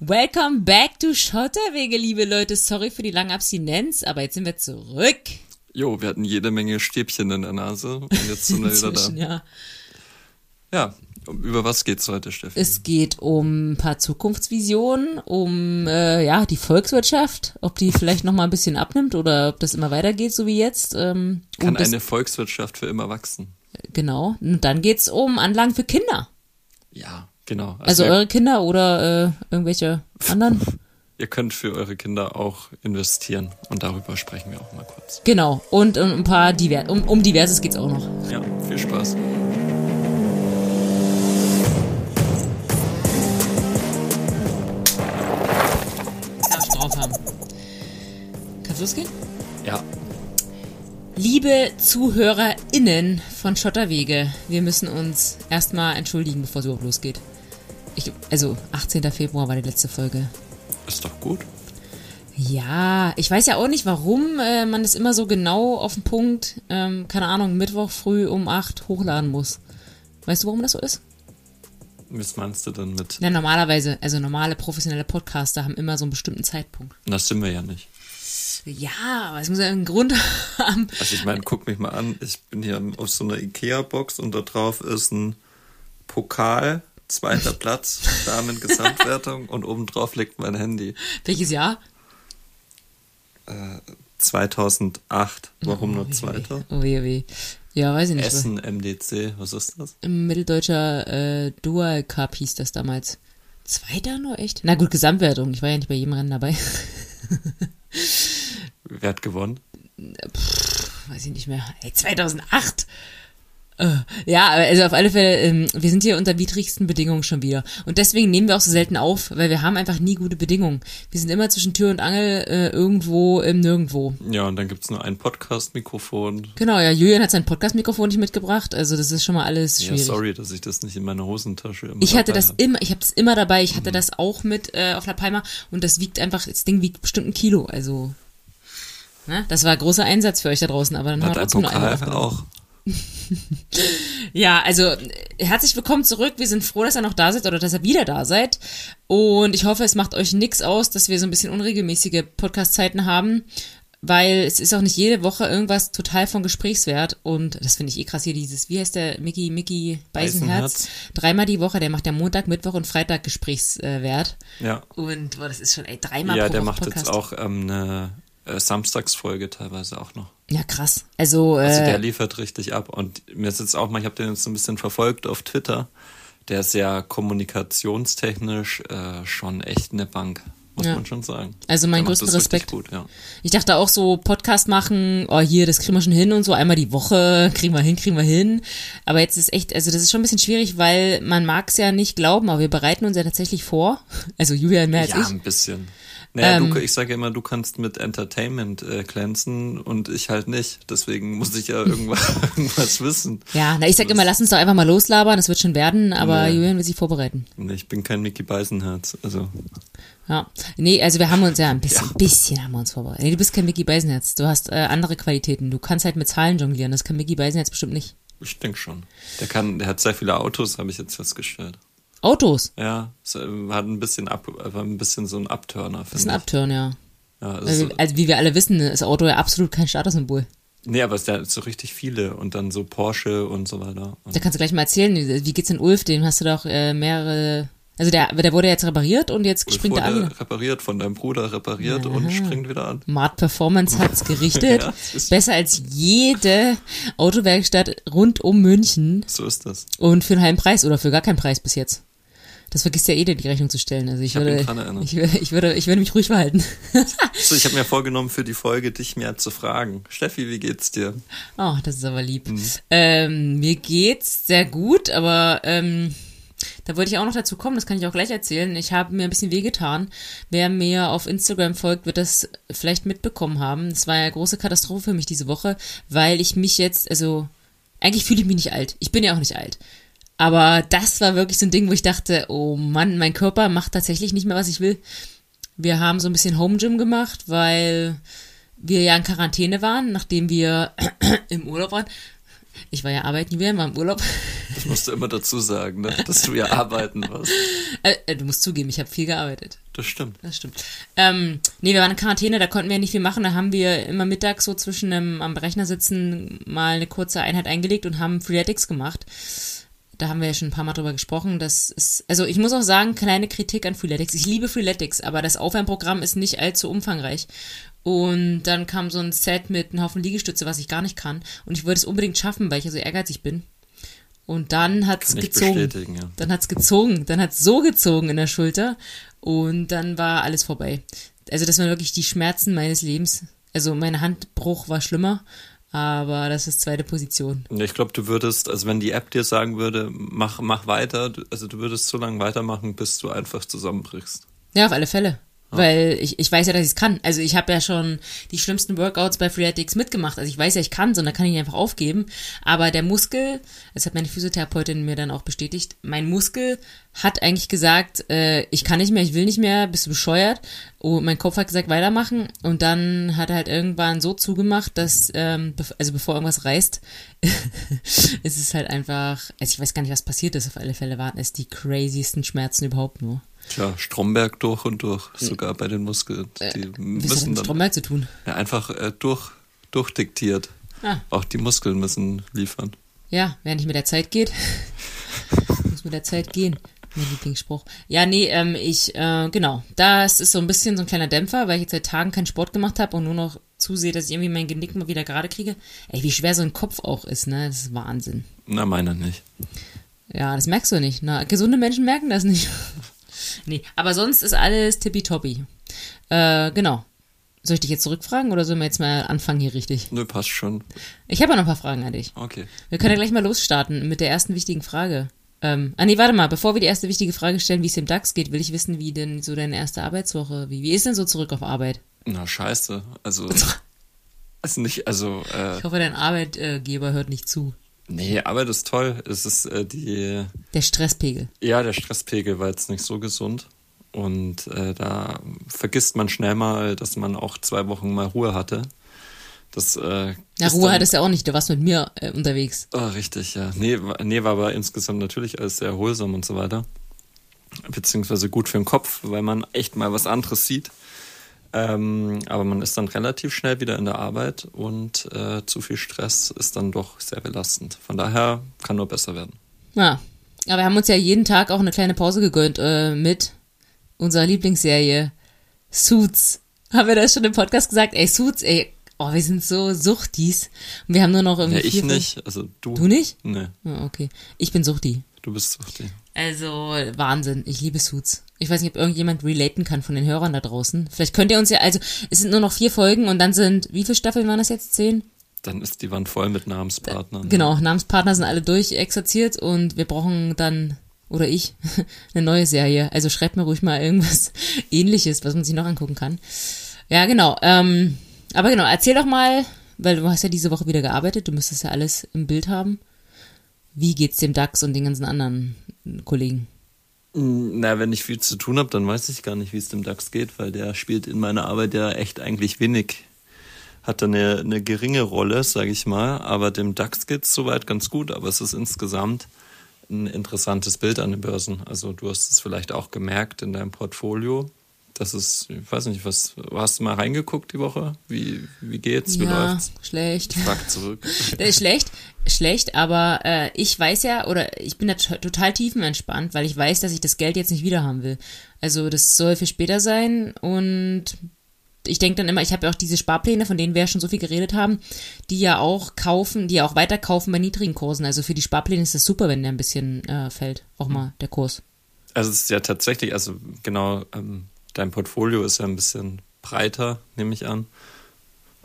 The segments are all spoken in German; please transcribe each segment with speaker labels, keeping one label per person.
Speaker 1: Welcome back to Schotterwege, liebe Leute. Sorry für die lange Abstinenz, aber jetzt sind wir zurück.
Speaker 2: Jo, wir hatten jede Menge Stäbchen in der Nase und jetzt sind wir wieder da.
Speaker 1: Ja.
Speaker 2: Ja, über was geht's heute, Steffi?
Speaker 1: Es geht um ein paar Zukunftsvisionen, um äh, ja die Volkswirtschaft, ob die vielleicht noch mal ein bisschen abnimmt oder ob das immer weitergeht, so wie jetzt. Ähm,
Speaker 2: Kann eine Volkswirtschaft für immer wachsen?
Speaker 1: genau. Und dann geht's um Anlagen für Kinder.
Speaker 2: Ja, genau.
Speaker 1: Also
Speaker 2: ihr,
Speaker 1: eure Kinder oder äh, irgendwelche anderen.
Speaker 2: ihr könnt für eure Kinder auch investieren und darüber sprechen wir auch mal kurz.
Speaker 1: Genau. Und um ein paar Diver um, um Diverses geht's auch noch.
Speaker 2: Ja, viel Spaß.
Speaker 1: Darf ich drauf haben. Kannst losgehen?
Speaker 2: Ja,
Speaker 1: Liebe ZuhörerInnen von Schotterwege, wir müssen uns erstmal entschuldigen, bevor es überhaupt losgeht. Ich, also, 18. Februar war die letzte Folge.
Speaker 2: ist doch gut.
Speaker 1: Ja, ich weiß ja auch nicht, warum äh, man das immer so genau auf den Punkt, ähm, keine Ahnung, Mittwoch früh um 8 hochladen muss. Weißt du, warum das so ist?
Speaker 2: Was meinst du denn mit?
Speaker 1: Na, normalerweise, also normale professionelle Podcaster haben immer so einen bestimmten Zeitpunkt.
Speaker 2: Das sind wir ja nicht.
Speaker 1: Ja, aber es muss ja einen Grund haben.
Speaker 2: Also ich meine, guck mich mal an, ich bin hier auf so einer Ikea-Box und da drauf ist ein Pokal, zweiter Platz, Damen-Gesamtwertung und oben drauf liegt mein Handy.
Speaker 1: Welches Jahr?
Speaker 2: 2008. Warum
Speaker 1: Oh,
Speaker 2: nur zweiter?
Speaker 1: Oh weh, weh. Ja, weiß ich nicht.
Speaker 2: Essen MDC, was ist das?
Speaker 1: Mitteldeutscher äh, Dual Cup hieß das damals. Zweiter nur echt? Na gut, Gesamtwertung. Ich war ja nicht bei jedem Rennen dabei.
Speaker 2: Wer hat gewonnen?
Speaker 1: Weiß ich nicht mehr. Ey, 2008! Äh, Ja, also auf alle Fälle, ähm, wir sind hier unter widrigsten Bedingungen schon wieder. Und deswegen nehmen wir auch so selten auf, weil wir haben einfach nie gute Bedingungen. Wir sind immer zwischen Tür und Angel äh, irgendwo im Nirgendwo.
Speaker 2: Ja, und dann gibt's nur ein Podcast-Mikrofon.
Speaker 1: Genau, ja, Julian hat sein Podcast-Mikrofon nicht mitgebracht, also das ist schon mal alles
Speaker 2: Ja,
Speaker 1: schwierig.
Speaker 2: sorry, dass ich das nicht in meiner Hosentasche immer
Speaker 1: Ich hatte das
Speaker 2: hab.
Speaker 1: immer, ich habe das immer dabei. Ich hatte
Speaker 2: Mhm.
Speaker 1: das auch mit äh, auf La Palma und das wiegt einfach, das Ding wiegt bestimmt ein Kilo. Also, ne? das war großer Einsatz für euch da draußen, aber dann
Speaker 2: Hat ein
Speaker 1: trotzdem
Speaker 2: Pokal
Speaker 1: aufgenommen.
Speaker 2: auch.
Speaker 1: Ja, also äh, herzlich willkommen zurück. Wir sind froh, dass ihr noch da seid oder dass ihr wieder da seid. Und ich hoffe, es macht euch nix aus, dass wir so ein bisschen unregelmäßige Podcast-Zeiten haben. Weil es ist auch nicht jede Woche irgendwas total von Gesprächswert. Und das finde ich eh krass hier, dieses, wie heißt der Mickey, Mickey Beisenherz?
Speaker 2: Beisenherz.
Speaker 1: Dreimal die Woche, der macht ja Montag, Mittwoch und Freitag Gesprächswert.
Speaker 2: Ja.
Speaker 1: Und boah, das ist schon, ey, dreimal
Speaker 2: Ja,
Speaker 1: pro
Speaker 2: der
Speaker 1: Woche
Speaker 2: macht
Speaker 1: Podcast.
Speaker 2: jetzt auch ähm, eine äh, Samstagsfolge teilweise auch noch.
Speaker 1: Ja, krass. Also,
Speaker 2: Also
Speaker 1: äh,
Speaker 2: der liefert richtig ab. Und mir ist jetzt auch mal, ich habe den jetzt so ein bisschen verfolgt auf Twitter. Der ist ja kommunikationstechnisch äh, schon echt eine Bank, muss
Speaker 1: Ja.
Speaker 2: man schon sagen.
Speaker 1: Also mein größten
Speaker 2: richtig
Speaker 1: Respekt.
Speaker 2: Gut, ja.
Speaker 1: ich dachte auch so, Podcast machen, oh hier, das kriegen wir schon hin und so, einmal die Woche, kriegen wir hin, kriegen wir hin. Aber jetzt ist echt, also das ist schon ein bisschen schwierig, weil man mag es ja nicht glauben, aber wir bereiten uns ja tatsächlich vor. Also Julian mehr als
Speaker 2: Ja,
Speaker 1: ich.
Speaker 2: ein bisschen. Naja,
Speaker 1: Ähm.
Speaker 2: du, ich sage immer, du kannst mit Entertainment äh, glänzen und ich halt nicht. Deswegen muss ich ja irgendwas, irgendwas wissen.
Speaker 1: Ja, na ich sag immer, lass uns doch einfach mal loslabern, das wird schon werden, aber
Speaker 2: Nee.
Speaker 1: Julian will sich vorbereiten.
Speaker 2: Nee, Ich bin kein Mickey Beisenherz. Also,
Speaker 1: Ja. Nee, also wir haben uns ja ein bisschen, bisschen haben wir uns vorbereitet. Nee, du bist kein Mickey Beisenherz, du hast äh, andere Qualitäten. Du kannst halt mit Zahlen jonglieren, das kann Mickey Beisenherz bestimmt nicht.
Speaker 2: ich denke schon. Der kann, der hat sehr viele Autos, habe ich jetzt festgestellt.
Speaker 1: Autos,
Speaker 2: Ja, es, äh, hat ein bisschen ab, war ein bisschen so ein Abturner,
Speaker 1: das ist ein. Upturn, ja.
Speaker 2: Ja, also,
Speaker 1: Also, wie wir alle wissen, ist Auto ja absolut kein Statussymbol.
Speaker 2: nee, aber es hat so richtig viele und dann so Porsche und so weiter. Und
Speaker 1: Da kannst du gleich mal erzählen, wie geht's in Ulf? Den hast du doch äh, mehrere. Also der, der wurde jetzt repariert und jetzt
Speaker 2: Ulf
Speaker 1: springt er an.
Speaker 2: repariert, von deinem Bruder repariert und springt wieder an.
Speaker 1: Mart Performance hat's gerichtet.
Speaker 2: Ja,
Speaker 1: Besser als jede Autowerkstatt rund um München
Speaker 2: So ist das.
Speaker 1: und für einen halben Preis oder für gar keinen Preis bis jetzt. Das vergisst ja jeder, die Rechnung zu stellen. Also ich,
Speaker 2: ihn
Speaker 1: würde, ich, würde, ich würde, ich würde mich ruhig verhalten.
Speaker 2: So, ich habe mir vorgenommen, für die Folge dich mehr zu fragen. Steffi, wie geht's dir?
Speaker 1: Oh, das ist aber lieb.
Speaker 2: Mhm.
Speaker 1: Ähm, mir geht's sehr gut, aber ähm, da wollte ich auch noch dazu kommen, das kann ich auch gleich erzählen. Ich habe mir ein bisschen wehgetan. Wer mir auf Instagram folgt, wird das vielleicht mitbekommen haben. Es war eine große Katastrophe für mich diese Woche, weil ich mich jetzt, also eigentlich fühle ich mich nicht alt. Ich bin ja auch nicht alt. Aber das war wirklich so ein Ding, wo ich dachte, oh Mann, mein Körper macht tatsächlich nicht mehr, was ich will. Wir haben so ein bisschen Home Gym gemacht, weil wir ja in Quarantäne waren, nachdem wir im Urlaub waren. Ich war ja arbeiten, wir waren im Urlaub.
Speaker 2: Das musst du immer dazu sagen, ne? dass du ja arbeiten warst.
Speaker 1: Äh, äh, du musst zugeben, ich habe viel gearbeitet.
Speaker 2: Das stimmt.
Speaker 1: Das stimmt. Ähm, nee, wir waren in Quarantäne, da konnten wir ja nicht viel machen. Da haben wir immer mittags so zwischen einem, am Rechner sitzen mal eine kurze Einheit eingelegt und haben Freeletics gemacht. Da haben wir ja schon ein paar Mal drüber gesprochen. Das ist, also ich muss auch sagen, kleine Kritik an Freeletics. Ich liebe Freeletics, aber das Aufwärmprogramm ist nicht allzu umfangreich. Und dann kam so ein Set mit einem Haufen Liegestütze, was ich gar nicht kann. Und ich wollte es unbedingt schaffen, weil ich ja so ehrgeizig bin. Und dann hat's
Speaker 2: Kann ich
Speaker 1: gezogen.
Speaker 2: ja.
Speaker 1: Dann hat's gezogen. Dann hat's so gezogen in der Schulter. Und dann war alles vorbei. Also das waren wirklich die Schmerzen meines Lebens. Also mein Handbruch war schlimmer. Aber das ist zweite Position.
Speaker 2: Ja, Ich glaube, du würdest, also wenn die App dir sagen würde, mach, mach weiter, also du würdest so lange weitermachen, bis du einfach zusammenbrichst.
Speaker 1: Ja, auf alle Fälle. Weil ich, ich weiß ja, dass ich es kann. Also ich habe ja schon die schlimmsten Workouts bei Freeletics mitgemacht. Also ich weiß ja, ich kann da kann ich ihn einfach aufgeben. Aber der Muskel, das hat meine Physiotherapeutin mir dann auch bestätigt, mein Muskel hat eigentlich gesagt, äh, ich kann nicht mehr, ich will nicht mehr, bist du bescheuert. Und mein Kopf hat gesagt, weitermachen. Und dann hat er halt irgendwann so zugemacht, dass, ähm, also bevor irgendwas reißt, es ist halt einfach, also ich weiß gar nicht, was passiert ist. Auf alle Fälle waren es die craziesten Schmerzen überhaupt nur.
Speaker 2: Tja, Stromberg durch und durch, sogar bei den Muskeln. Die
Speaker 1: Was hat das
Speaker 2: müssen
Speaker 1: mit Stromberg zu tun?
Speaker 2: ja, einfach äh, durch, durchdiktiert.
Speaker 1: Ah.
Speaker 2: Auch die Muskeln müssen liefern.
Speaker 1: Ja, während nicht mit der Zeit geht, muss mit der Zeit gehen. Mein Lieblingsspruch. Ja, nee, ähm, ich, äh, genau. Das ist so ein bisschen so ein kleiner Dämpfer, weil ich jetzt seit Tagen keinen Sport gemacht habe und nur noch zusehe, dass ich irgendwie mein Genick mal wieder gerade kriege. Ey, wie schwer so ein Kopf auch ist, ne? Das ist Wahnsinn.
Speaker 2: Na, meiner nicht.
Speaker 1: Ja, das merkst du nicht. Na, gesunde Menschen merken das nicht. nee, aber sonst ist alles tippitoppi. Äh, genau. Soll ich dich jetzt zurückfragen oder sollen wir jetzt mal anfangen hier richtig?
Speaker 2: Nö, passt schon.
Speaker 1: Ich habe ja noch ein paar Fragen an dich.
Speaker 2: Okay.
Speaker 1: Wir können ja gleich mal losstarten mit der ersten wichtigen Frage. Ähm, ah nee, warte mal, bevor wir die erste wichtige Frage stellen, wie es dem DAX geht, will ich wissen, wie denn so deine erste Arbeitswoche, wie, wie ist denn so zurück auf Arbeit?
Speaker 2: Na, scheiße. Also, ist nicht, also, äh,
Speaker 1: Ich hoffe, dein Arbeitgeber hört nicht zu.
Speaker 2: Nee, Arbeit ist toll. Es ist äh, die,
Speaker 1: Der Stresspegel.
Speaker 2: ja, der Stresspegel war jetzt nicht so gesund. Und äh, da vergisst man schnell mal, dass man auch zwei Wochen mal Ruhe hatte. Das, äh,
Speaker 1: Na, Ruhe
Speaker 2: dann-
Speaker 1: hattest du auch nicht, du warst mit mir äh, unterwegs.
Speaker 2: Oh, richtig, ja. Nee, nee, war aber insgesamt natürlich alles sehr erholsam und so weiter. Beziehungsweise gut für den Kopf, weil man echt mal was anderes sieht. Ähm, aber man ist dann relativ schnell wieder in der Arbeit und äh, zu viel Stress ist dann doch sehr belastend. Von daher kann nur besser werden.
Speaker 1: Ja, aber wir haben uns ja jeden Tag auch eine kleine Pause gegönnt äh, mit unserer Lieblingsserie Suits. Haben wir das schon im Podcast gesagt? Ey, Suits, ey, oh, wir sind so Suchtis. Und wir haben nur noch irgendwie
Speaker 2: Ja, ich
Speaker 1: vier,
Speaker 2: nicht. Also du.
Speaker 1: Du nicht?
Speaker 2: Nee,
Speaker 1: Ja, okay. Ich bin Suchti.
Speaker 2: du bist die.
Speaker 1: Also, Wahnsinn. Ich liebe Suits. Ich weiß nicht, ob irgendjemand relaten kann von den Hörern da draußen. Vielleicht könnt ihr uns ja, also, es sind nur noch vier Folgen und dann sind, wie viele Staffeln waren das jetzt? Zehn?
Speaker 2: Dann ist die Wand voll mit Namenspartnern.
Speaker 1: Genau, Namenspartner sind alle durchexerziert und wir brauchen dann, oder ich, eine neue Serie. Also schreibt mir ruhig mal irgendwas ähnliches, was man sich noch angucken kann. Ja, genau. Ähm, aber genau, erzähl doch mal, weil du hast ja diese Woche wieder gearbeitet, du müsstest ja alles im Bild haben. Wie geht's dem DAX und den ganzen anderen Kollegen?
Speaker 2: Na, wenn ich viel zu tun habe, dann weiß ich gar nicht, wie es dem DAX geht, weil der spielt in meiner Arbeit ja echt eigentlich wenig. Hat da eine, eine geringe Rolle, sage ich mal, aber dem DAX geht's soweit ganz gut, aber es ist insgesamt ein interessantes Bild an den Börsen. Also du hast es vielleicht auch gemerkt in deinem Portfolio. Das ist, ich weiß nicht, was, hast du mal reingeguckt die Woche? Wie, wie geht's? Wie
Speaker 1: ja,
Speaker 2: läuft's?
Speaker 1: schlecht.
Speaker 2: Frag zurück.
Speaker 1: Ist schlecht, schlecht, aber äh, ich weiß ja, oder ich bin da total tiefenentspannt, weil ich weiß, dass ich das Geld jetzt nicht wieder haben will. Also das soll für später sein und ich denke dann immer, ich habe ja auch diese Sparpläne, von denen wir ja schon so viel geredet haben, die ja auch kaufen, die ja auch weiterkaufen bei niedrigen Kursen. Also für die Sparpläne ist das super, wenn der ein bisschen äh, fällt, auch mal der Kurs.
Speaker 2: Also es ist ja tatsächlich, also genau, ähm, dein Portfolio ist ja ein bisschen breiter, nehme ich an.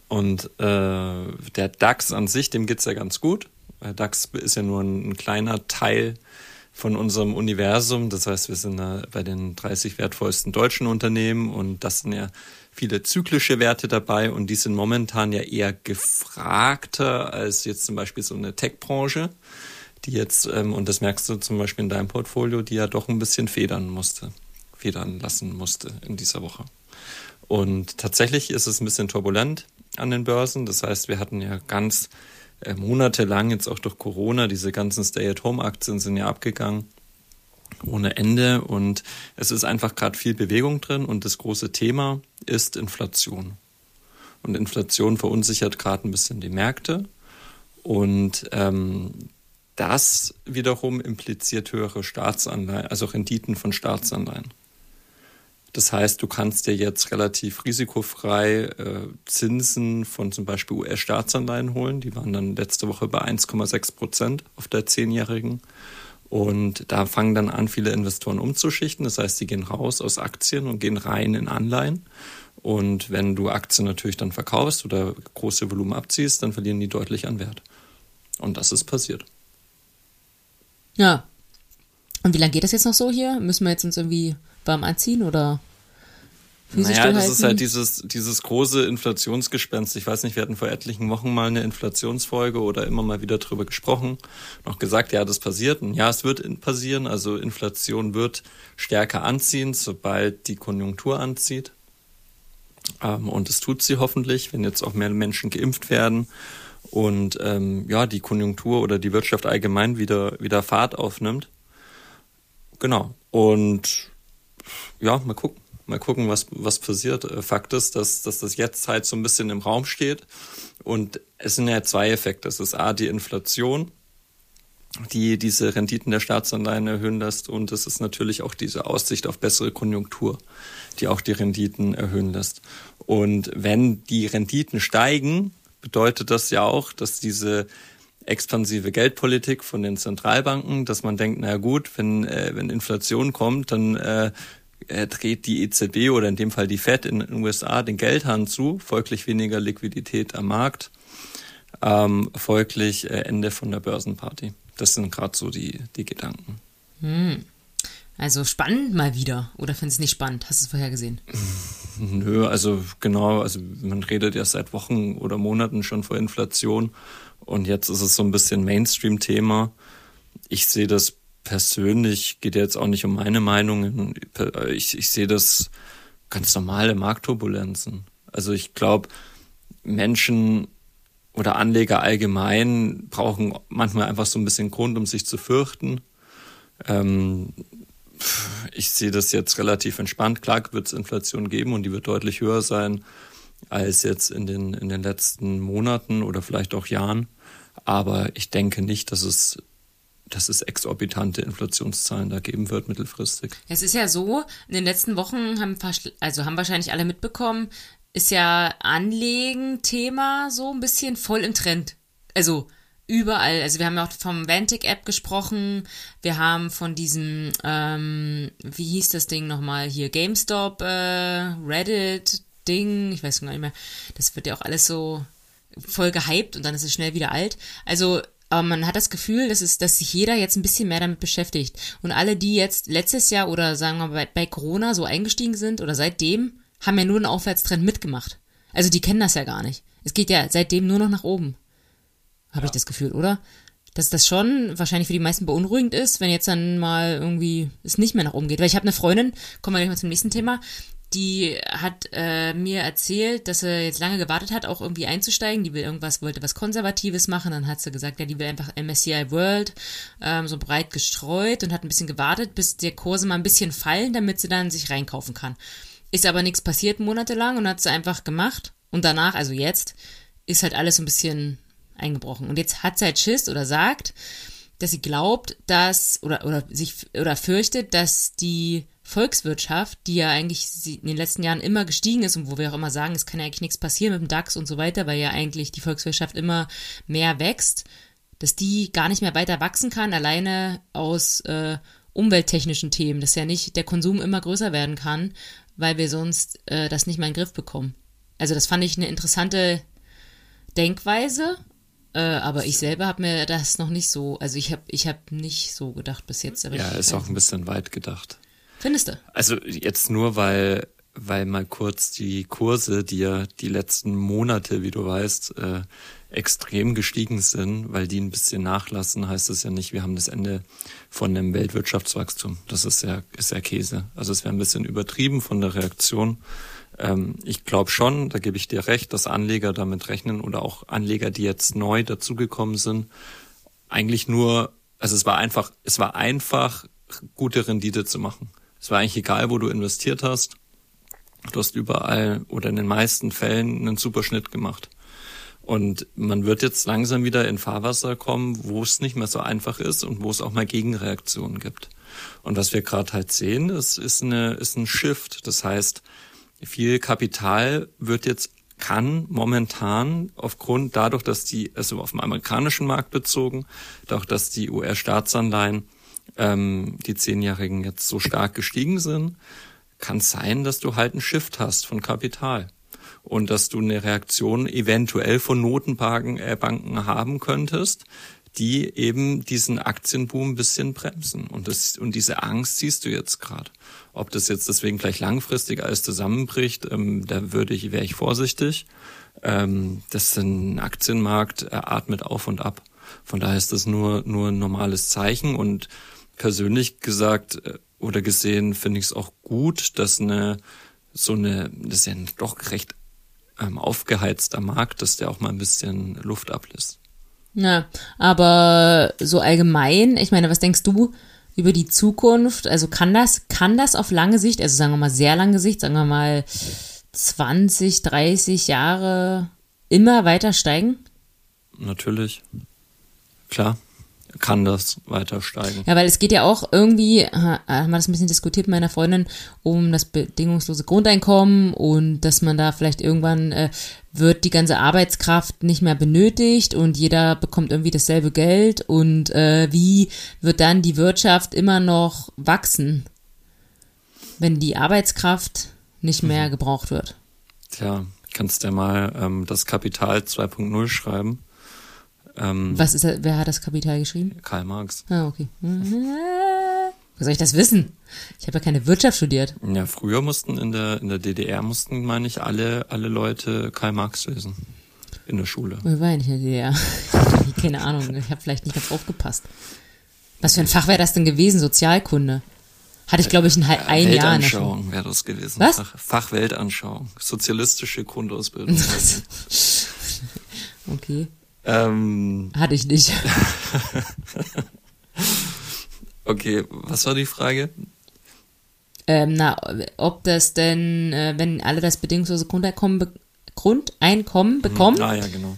Speaker 2: Und äh, der DAX an sich, dem geht's ja ganz gut. Der DAX ist ja nur ein, ein kleiner Teil von unserem Universum. Das heißt, wir sind da bei den 30 wertvollsten deutschen Unternehmen und das sind ja viele zyklische Werte dabei und die sind momentan ja eher gefragter als jetzt zum Beispiel so eine Tech-Branche, die jetzt, ähm, und das merkst du zum Beispiel in deinem Portfolio, die ja doch ein bisschen federn musste, federn lassen musste in dieser Woche. Und tatsächlich ist es ein bisschen turbulent an den Börsen. Das heißt, wir hatten ja ganz äh, monatelang jetzt auch durch Corona, diese ganzen Stay-at-Home-Aktien sind ja abgegangen ohne Ende und es ist einfach gerade viel Bewegung drin und das große Thema ist Inflation. Und Inflation verunsichert gerade ein bisschen die Märkte und ähm, das wiederum impliziert höhere Staatsanleihen, also Renditen von Staatsanleihen. Das heißt, du kannst dir jetzt relativ risikofrei äh, Zinsen von zum Beispiel US-Staatsanleihen holen. Die waren dann letzte Woche bei 1,6 Prozent auf der zehnjährigen. Und da fangen dann an, viele Investoren umzuschichten. Das heißt, sie gehen raus aus Aktien und gehen rein in Anleihen. Und wenn du Aktien natürlich dann verkaufst oder große Volumen abziehst, dann verlieren die deutlich an Wert. Und das ist passiert.
Speaker 1: Ja. Und wie lange geht das jetzt noch so hier? Müssen wir jetzt uns irgendwie warm anziehen oder
Speaker 2: Naja, das ist halt dieses, dieses große Inflationsgespenst. Ich weiß nicht, wir hatten vor etlichen Wochen mal eine Inflationsfolge oder immer mal wieder drüber gesprochen, noch gesagt, ja, das passiert. Und ja, es wird passieren. Also Inflation wird stärker anziehen, sobald die Konjunktur anzieht. Ähm, und es tut sie hoffentlich, wenn jetzt auch mehr Menschen geimpft werden und ähm, ja, die Konjunktur oder die Wirtschaft allgemein wieder, wieder Fahrt aufnimmt. Genau. Und ja, mal gucken. Mal gucken, was, was passiert. Äh, Fakt ist, dass, dass das jetzt halt so ein bisschen im Raum steht. Und es sind ja zwei Effekte. Es ist A, die Inflation, die diese Renditen der Staatsanleihen erhöhen lässt. Und es ist natürlich auch diese Aussicht auf bessere Konjunktur, die auch die Renditen erhöhen lässt. Und wenn die Renditen steigen, bedeutet das ja auch, dass diese expansive Geldpolitik von den Zentralbanken, dass man denkt, na gut, wenn, äh, wenn Inflation kommt, dann äh, äh, dreht die EZB oder in dem Fall die Fed in den USA den Geldhahn zu, folglich weniger Liquidität am Markt, ähm, folglich äh, Ende von der Börsenparty. Das sind gerade so die, die Gedanken.
Speaker 1: Hm. Also spannend mal wieder. Oder findest du es nicht spannend? Hast du es vorher gesehen?
Speaker 2: Nö, also genau, also man redet ja seit Wochen oder Monaten schon vor Inflation und jetzt ist es so ein bisschen Mainstream-Thema. Ich sehe das persönlich, geht jetzt auch nicht um meine Meinung, ich, ich sehe das ganz normale Marktturbulenzen. Also ich glaube, Menschen oder Anleger allgemein brauchen manchmal einfach so ein bisschen Grund, um sich zu fürchten. Ähm, ich sehe das jetzt relativ entspannt. Klar wird es Inflation geben und die wird deutlich höher sein als jetzt in den, in den letzten Monaten oder vielleicht auch Jahren. Aber ich denke nicht, dass es dass es exorbitante Inflationszahlen da geben wird mittelfristig.
Speaker 1: Es ist ja so, in den letzten Wochen haben also haben wahrscheinlich alle mitbekommen, ist ja Anlegen Thema so ein bisschen voll im Trend. Also überall. Also wir haben ja auch vom Vantic App gesprochen. Wir haben von diesem, ähm, wie hieß das Ding nochmal hier, GameStop, äh, Reddit Ding, ich weiß gar nicht mehr. Das wird ja auch alles so voll gehypt und dann ist es schnell wieder alt. Also aber man hat das Gefühl, dass, es, dass sich jeder jetzt ein bisschen mehr damit beschäftigt. Und alle, die jetzt letztes Jahr oder sagen wir mal bei, bei Corona so eingestiegen sind oder seitdem, haben ja nur einen Aufwärtstrend mitgemacht. Also die kennen das ja gar nicht. Es geht ja seitdem nur noch nach oben. Habe ja. ich das Gefühl, oder? Dass das schon wahrscheinlich für die meisten beunruhigend ist, wenn jetzt dann mal irgendwie es nicht mehr nach oben geht. Weil ich habe eine Freundin, kommen wir gleich mal zum nächsten Thema, die hat äh, mir erzählt, dass sie jetzt lange gewartet hat, auch irgendwie einzusteigen. Die will irgendwas, wollte was Konservatives machen. Dann hat sie gesagt, ja, die will einfach MSCI World ähm, so breit gestreut und hat ein bisschen gewartet, bis der Kurse mal ein bisschen fallen, damit sie dann sich reinkaufen kann. Ist aber nichts passiert monatelang und hat sie einfach gemacht. Und danach, also jetzt, ist halt alles so ein bisschen eingebrochen. Und jetzt hat sie halt Schiss oder sagt, dass sie glaubt, dass oder oder sich oder fürchtet, dass die Volkswirtschaft, die ja eigentlich in den letzten Jahren immer gestiegen ist und wo wir auch immer sagen, es kann ja eigentlich nichts passieren mit dem DAX und so weiter, weil ja eigentlich die Volkswirtschaft immer mehr wächst, dass die gar nicht mehr weiter wachsen kann, alleine aus äh, umwelttechnischen Themen, dass ja nicht der Konsum immer größer werden kann, weil wir sonst äh, das nicht mehr in den Griff bekommen. Also das fand ich eine interessante Denkweise äh, aber ich selber habe mir das noch nicht so, also ich habe ich hab nicht so gedacht bis jetzt.
Speaker 2: ja, ist auch ein bisschen weit gedacht.
Speaker 1: Findest du?
Speaker 2: Also jetzt nur, weil, weil mal kurz die Kurse, die ja die letzten Monate, wie du weißt, äh, extrem gestiegen sind, weil die ein bisschen nachlassen, heißt das ja nicht, wir haben das Ende von dem Weltwirtschaftswachstum. Das ist ja, ist ja Käse. Also es wäre ein bisschen übertrieben von der Reaktion Ähm, ich glaube schon, da gebe ich dir recht, dass Anleger damit rechnen oder auch Anleger, die jetzt neu dazugekommen sind, eigentlich nur, also es war einfach, es war einfach, gute Rendite zu machen. Es war eigentlich egal, wo du investiert hast. Du hast überall oder in den meisten Fällen einen super Schnitt gemacht. Und man wird jetzt langsam wieder in Fahrwasser kommen, wo es nicht mehr so einfach ist und wo es auch mal Gegenreaktionen gibt. Und was wir gerade halt sehen, ist, ist, eine, ist ein Shift. Das heißt, viel Kapital wird jetzt kann momentan aufgrund dadurch, dass die, also auf dem amerikanischen Markt bezogen, dadurch, dass die US-Staatsanleihen, ähm, die zehnjährigen jetzt so stark gestiegen sind, kann sein, dass du halt einen Shift hast von Kapital und dass du eine Reaktion eventuell von Notenbanken äh, haben könntest, die eben diesen Aktienboom ein bisschen bremsen. Und, das, und diese Angst siehst du jetzt gerade. Ob das jetzt deswegen gleich langfristig alles zusammenbricht, ähm, da würde ich, wäre ich vorsichtig. Ähm, das ein Aktienmarkt, er atmet auf und ab. Von daher ist das nur, nur ein normales Zeichen und persönlich gesagt äh, oder gesehen finde ich es auch gut, dass eine, so eine, das ist ja ein doch recht ähm, aufgeheizter Markt, dass der auch mal ein bisschen Luft ablässt.
Speaker 1: Ja, aber so allgemein, ich meine, was denkst du über die Zukunft? Also kann das, kann das auf lange Sicht, also sagen wir mal sehr lange Sicht, sagen wir mal 20, 30 Jahre immer weiter steigen?
Speaker 2: Natürlich. Klar kann das weiter steigen.
Speaker 1: Ja, weil es geht ja auch irgendwie, haben wir das ein bisschen diskutiert mit meiner Freundin, um das bedingungslose Grundeinkommen und dass man da vielleicht irgendwann äh, wird die ganze Arbeitskraft nicht mehr benötigt und jeder bekommt irgendwie dasselbe Geld und äh, wie wird dann die Wirtschaft immer noch wachsen, wenn die Arbeitskraft nicht mehr mhm. gebraucht wird?
Speaker 2: Tja, kannst du ja mal ähm, das Kapital 2.0 schreiben
Speaker 1: ähm, Was ist das, wer hat das Kapital geschrieben?
Speaker 2: Karl Marx.
Speaker 1: Ah, okay. Wie soll ich das wissen? Ich habe ja keine Wirtschaft studiert.
Speaker 2: Ja, früher mussten in der, in der DDR mussten, meine ich, alle, alle Leute Karl Marx lesen. In der Schule.
Speaker 1: Ich war ja nicht in der DDR. keine Ahnung, ich habe vielleicht nicht ganz aufgepasst. Was für ein Fach wäre das denn gewesen? Sozialkunde. Hatte ich, glaube ich, ein, ein Jahr
Speaker 2: in der Weltanschauung wäre das gewesen.
Speaker 1: Was?
Speaker 2: Fach, Fach Weltanschauung. Sozialistische Grundausbildung.
Speaker 1: okay.
Speaker 2: Ähm,
Speaker 1: Hatte ich nicht.
Speaker 2: okay, was war die Frage?
Speaker 1: Ähm, na, ob das denn, äh, wenn alle das bedingungslose Grundeinkommen, be Grundeinkommen mhm. bekommen,
Speaker 2: ah, ja, genau.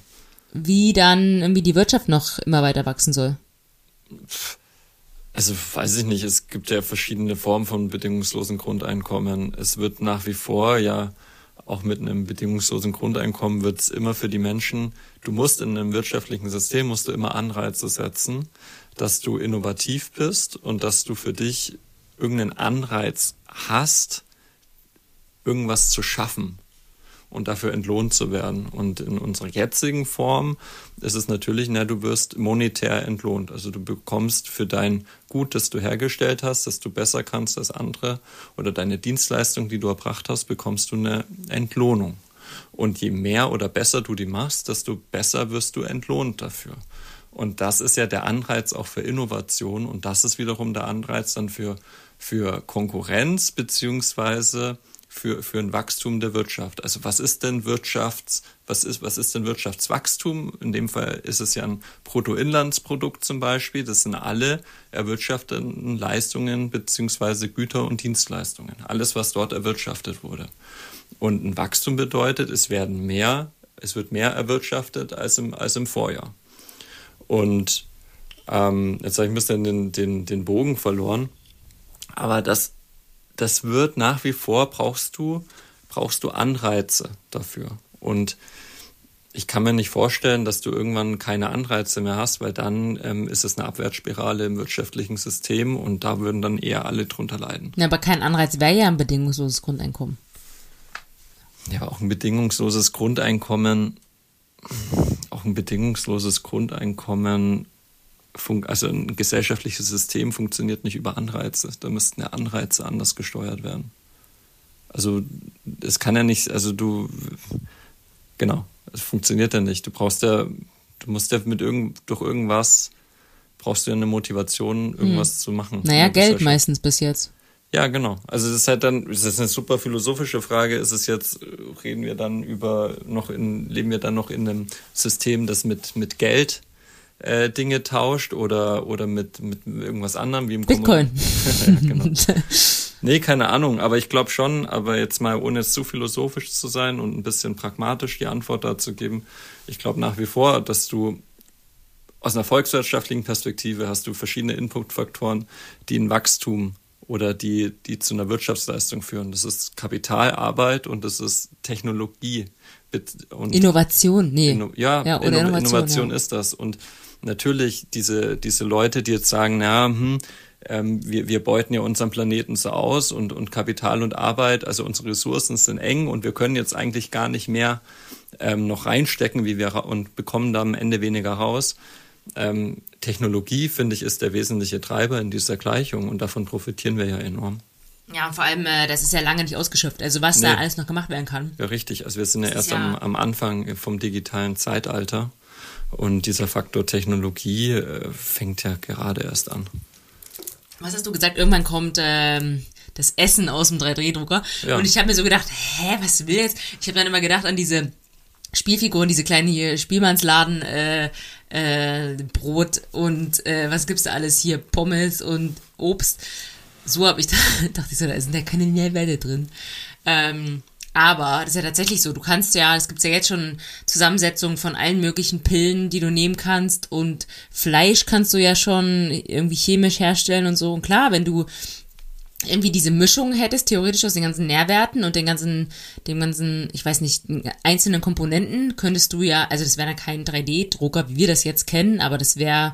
Speaker 1: wie dann irgendwie die Wirtschaft noch immer weiter wachsen soll?
Speaker 2: Also weiß ich nicht, es gibt ja verschiedene Formen von bedingungslosen Grundeinkommen. Es wird nach wie vor ja auch mit einem bedingungslosen Grundeinkommen wird es immer für die Menschen, du musst in einem wirtschaftlichen System, musst du immer Anreize setzen, dass du innovativ bist und dass du für dich irgendeinen Anreiz hast, irgendwas zu schaffen und dafür entlohnt zu werden. Und in unserer jetzigen Form ist es natürlich, na, du wirst monetär entlohnt. Also du bekommst für dein Gut, das du hergestellt hast, das du besser kannst als andere oder deine Dienstleistung, die du erbracht hast, bekommst du eine Entlohnung. Und je mehr oder besser du die machst, desto besser wirst du entlohnt dafür. Und das ist ja der Anreiz auch für Innovation und das ist wiederum der Anreiz dann für, für Konkurrenz beziehungsweise für, für ein Wachstum der Wirtschaft. Also was ist denn Wirtschafts, was ist, was ist denn Wirtschaftswachstum? In dem Fall ist es ja ein Bruttoinlandsprodukt zum Beispiel. Das sind alle erwirtschafteten Leistungen beziehungsweise Güter und Dienstleistungen. Alles, was dort erwirtschaftet wurde. Und ein Wachstum bedeutet, es werden mehr, es wird mehr erwirtschaftet als im, als im Vorjahr. Und ähm, jetzt habe ich ein bisschen den, den, den Bogen verloren. Aber das das wird nach wie vor brauchst du, brauchst du Anreize dafür. Und ich kann mir nicht vorstellen, dass du irgendwann keine Anreize mehr hast, weil dann ähm, ist es eine Abwärtsspirale im wirtschaftlichen System und da würden dann eher alle drunter leiden.
Speaker 1: Ja, aber kein Anreiz wäre ja ein bedingungsloses Grundeinkommen.
Speaker 2: Ja, auch ein bedingungsloses Grundeinkommen, auch ein bedingungsloses Grundeinkommen also ein gesellschaftliches System funktioniert nicht über Anreize. Da müssten ja Anreize anders gesteuert werden. Also es kann ja nicht, also du, genau, es funktioniert ja nicht. Du brauchst ja, du musst ja mit irgend, durch irgendwas, brauchst du ja eine Motivation, irgendwas hm. zu machen.
Speaker 1: Naja, Geld meistens bis jetzt.
Speaker 2: Ja, genau. Also das ist halt dann, das ist eine super philosophische Frage. Ist es jetzt, reden wir dann über noch in, leben wir dann noch in einem System, das mit, mit Geld äh, Dinge tauscht oder, oder mit, mit irgendwas anderem wie im
Speaker 1: Bitcoin.
Speaker 2: ja, genau. Nee, keine Ahnung, aber ich glaube schon, aber jetzt mal ohne jetzt zu philosophisch zu sein und ein bisschen pragmatisch die Antwort dazu geben, ich glaube nach wie vor, dass du aus einer volkswirtschaftlichen Perspektive hast du verschiedene Inputfaktoren, die ein Wachstum oder die, die zu einer Wirtschaftsleistung führen. Das ist Kapitalarbeit und das ist Technologie.
Speaker 1: Und Innovation, nee.
Speaker 2: Inno, ja, ja Inno Innovation, Innovation ja. ist das. Und natürlich diese, diese Leute, die jetzt sagen, na, hm, ähm, wir, wir beuten ja unseren Planeten so aus und, und Kapital und Arbeit, also unsere Ressourcen sind eng und wir können jetzt eigentlich gar nicht mehr ähm, noch reinstecken, wie wir und bekommen da am Ende weniger raus. Ähm, Technologie, finde ich, ist der wesentliche Treiber in dieser Gleichung und davon profitieren wir ja enorm.
Speaker 1: Ja, und vor allem, äh, das ist ja lange nicht ausgeschöpft. Also was nee. da alles noch gemacht werden kann.
Speaker 2: Ja, richtig. Also wir sind ja erst ja am, am Anfang vom digitalen Zeitalter und dieser Faktor Technologie äh, fängt ja gerade erst an.
Speaker 1: Was hast du gesagt? Irgendwann kommt ähm, das Essen aus dem 3D-Drucker. Ja. Und ich habe mir so gedacht, hä, was will jetzt? Ich habe dann immer gedacht an diese Spielfiguren, diese kleinen hier Spielmannsladen, äh, äh, Brot und äh, was gibt's da alles hier, Pommes und Obst. So habe ich da, dachte ich so, da sind ja keine Nährwerte drin. Ähm, aber das ist ja tatsächlich so. Du kannst ja, es gibt ja jetzt schon Zusammensetzungen von allen möglichen Pillen, die du nehmen kannst. Und Fleisch kannst du ja schon irgendwie chemisch herstellen und so. Und klar, wenn du irgendwie diese Mischung hättest, theoretisch aus den ganzen Nährwerten und den ganzen, dem ganzen, ich weiß nicht, einzelnen Komponenten, könntest du ja, also das wäre dann kein 3D-Drucker, wie wir das jetzt kennen, aber das wäre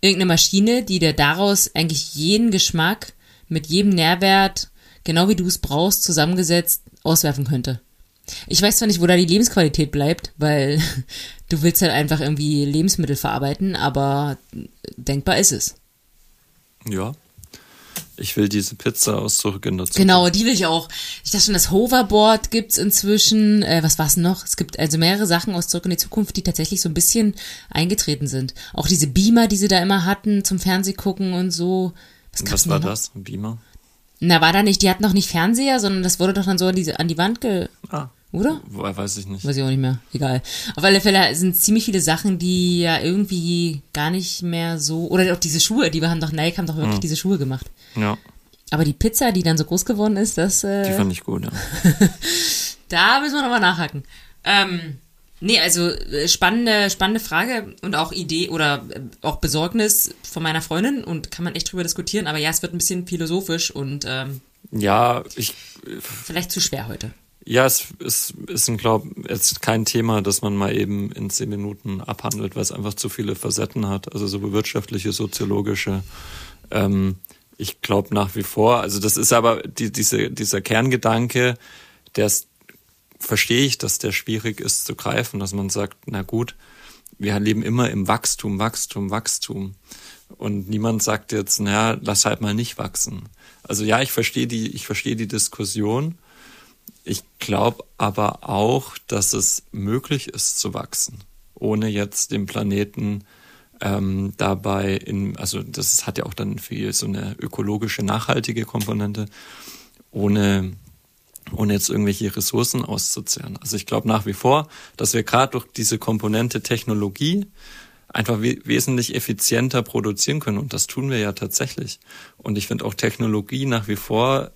Speaker 1: irgendeine Maschine, die dir daraus eigentlich jeden Geschmack mit jedem Nährwert, genau wie du es brauchst, zusammengesetzt auswerfen könnte. Ich weiß zwar nicht, wo da die Lebensqualität bleibt, weil du willst halt einfach irgendwie Lebensmittel verarbeiten, aber denkbar ist es.
Speaker 2: Ja, ich will diese Pizza aus zurück in der Zukunft.
Speaker 1: Genau, die will ich auch. Ich dachte schon, das Hoverboard gibt's inzwischen. Äh, was war's noch? Es gibt also mehrere Sachen aus zurück in die Zukunft, die tatsächlich so ein bisschen eingetreten sind. Auch diese Beamer, die sie da immer hatten zum Fernsehgucken und so.
Speaker 2: Was, was war das? Ein Beamer?
Speaker 1: Na, war da nicht, die hatten noch nicht Fernseher, sondern das wurde doch dann so an, diese, an die Wand ge...
Speaker 2: Ah.
Speaker 1: Oder?
Speaker 2: Woher weiß ich nicht.
Speaker 1: Weiß ich auch nicht mehr. Egal. Auf alle Fälle sind ziemlich viele Sachen, die ja irgendwie gar nicht mehr so. Oder auch diese Schuhe, die wir haben doch, Nike haben doch wirklich mhm. diese Schuhe gemacht.
Speaker 2: Ja.
Speaker 1: Aber die Pizza, die dann so groß geworden ist, das. Äh,
Speaker 2: die fand ich gut, ja.
Speaker 1: da müssen wir nochmal nachhaken. Ähm, nee, also äh, spannende, spannende Frage und auch Idee oder äh, auch Besorgnis von meiner Freundin und kann man echt drüber diskutieren. Aber ja, es wird ein bisschen philosophisch und. Ähm,
Speaker 2: ja, ich.
Speaker 1: Vielleicht zu schwer heute.
Speaker 2: Ja, es ist, ist ein, glaub, jetzt kein Thema, das man mal eben in zehn Minuten abhandelt, weil es einfach zu viele Facetten hat. Also so wirtschaftliche, soziologische. Ähm, ich glaube nach wie vor, also das ist aber die, diese, dieser Kerngedanke, der verstehe ich, dass der schwierig ist zu greifen, dass man sagt, na gut, wir leben immer im Wachstum, Wachstum, Wachstum. Und niemand sagt jetzt, naja, lass halt mal nicht wachsen. Also ja, ich verstehe die, ich verstehe die Diskussion, ich glaube aber auch, dass es möglich ist zu wachsen, ohne jetzt den Planeten ähm, dabei in, also das hat ja auch dann viel so eine ökologische, nachhaltige Komponente, ohne ohne jetzt irgendwelche Ressourcen auszuzehren. Also ich glaube nach wie vor, dass wir gerade durch diese Komponente Technologie einfach we wesentlich effizienter produzieren können. Und das tun wir ja tatsächlich. Und ich finde auch Technologie nach wie vor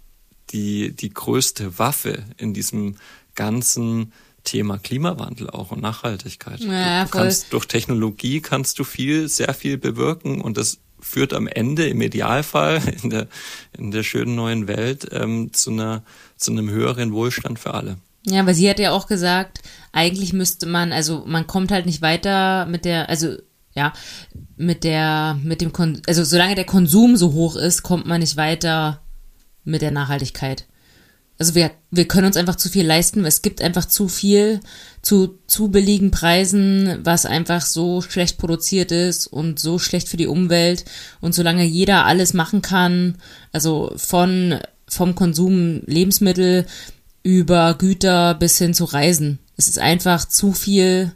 Speaker 2: die, die größte Waffe in diesem ganzen Thema Klimawandel auch und Nachhaltigkeit. Ja, du, du kannst, durch Technologie kannst du viel, sehr viel bewirken und das führt am Ende im Idealfall in der, in der schönen neuen Welt ähm, zu, einer, zu einem höheren Wohlstand für alle.
Speaker 1: Ja, aber sie hat ja auch gesagt, eigentlich müsste man, also man kommt halt nicht weiter mit der, also ja, mit der, mit dem, Kon also solange der Konsum so hoch ist, kommt man nicht weiter mit der Nachhaltigkeit. Also wir, wir können uns einfach zu viel leisten, es gibt einfach zu viel zu zu billigen Preisen, was einfach so schlecht produziert ist und so schlecht für die Umwelt. Und solange jeder alles machen kann, also von vom Konsum Lebensmittel über Güter bis hin zu Reisen, es ist einfach zu viel,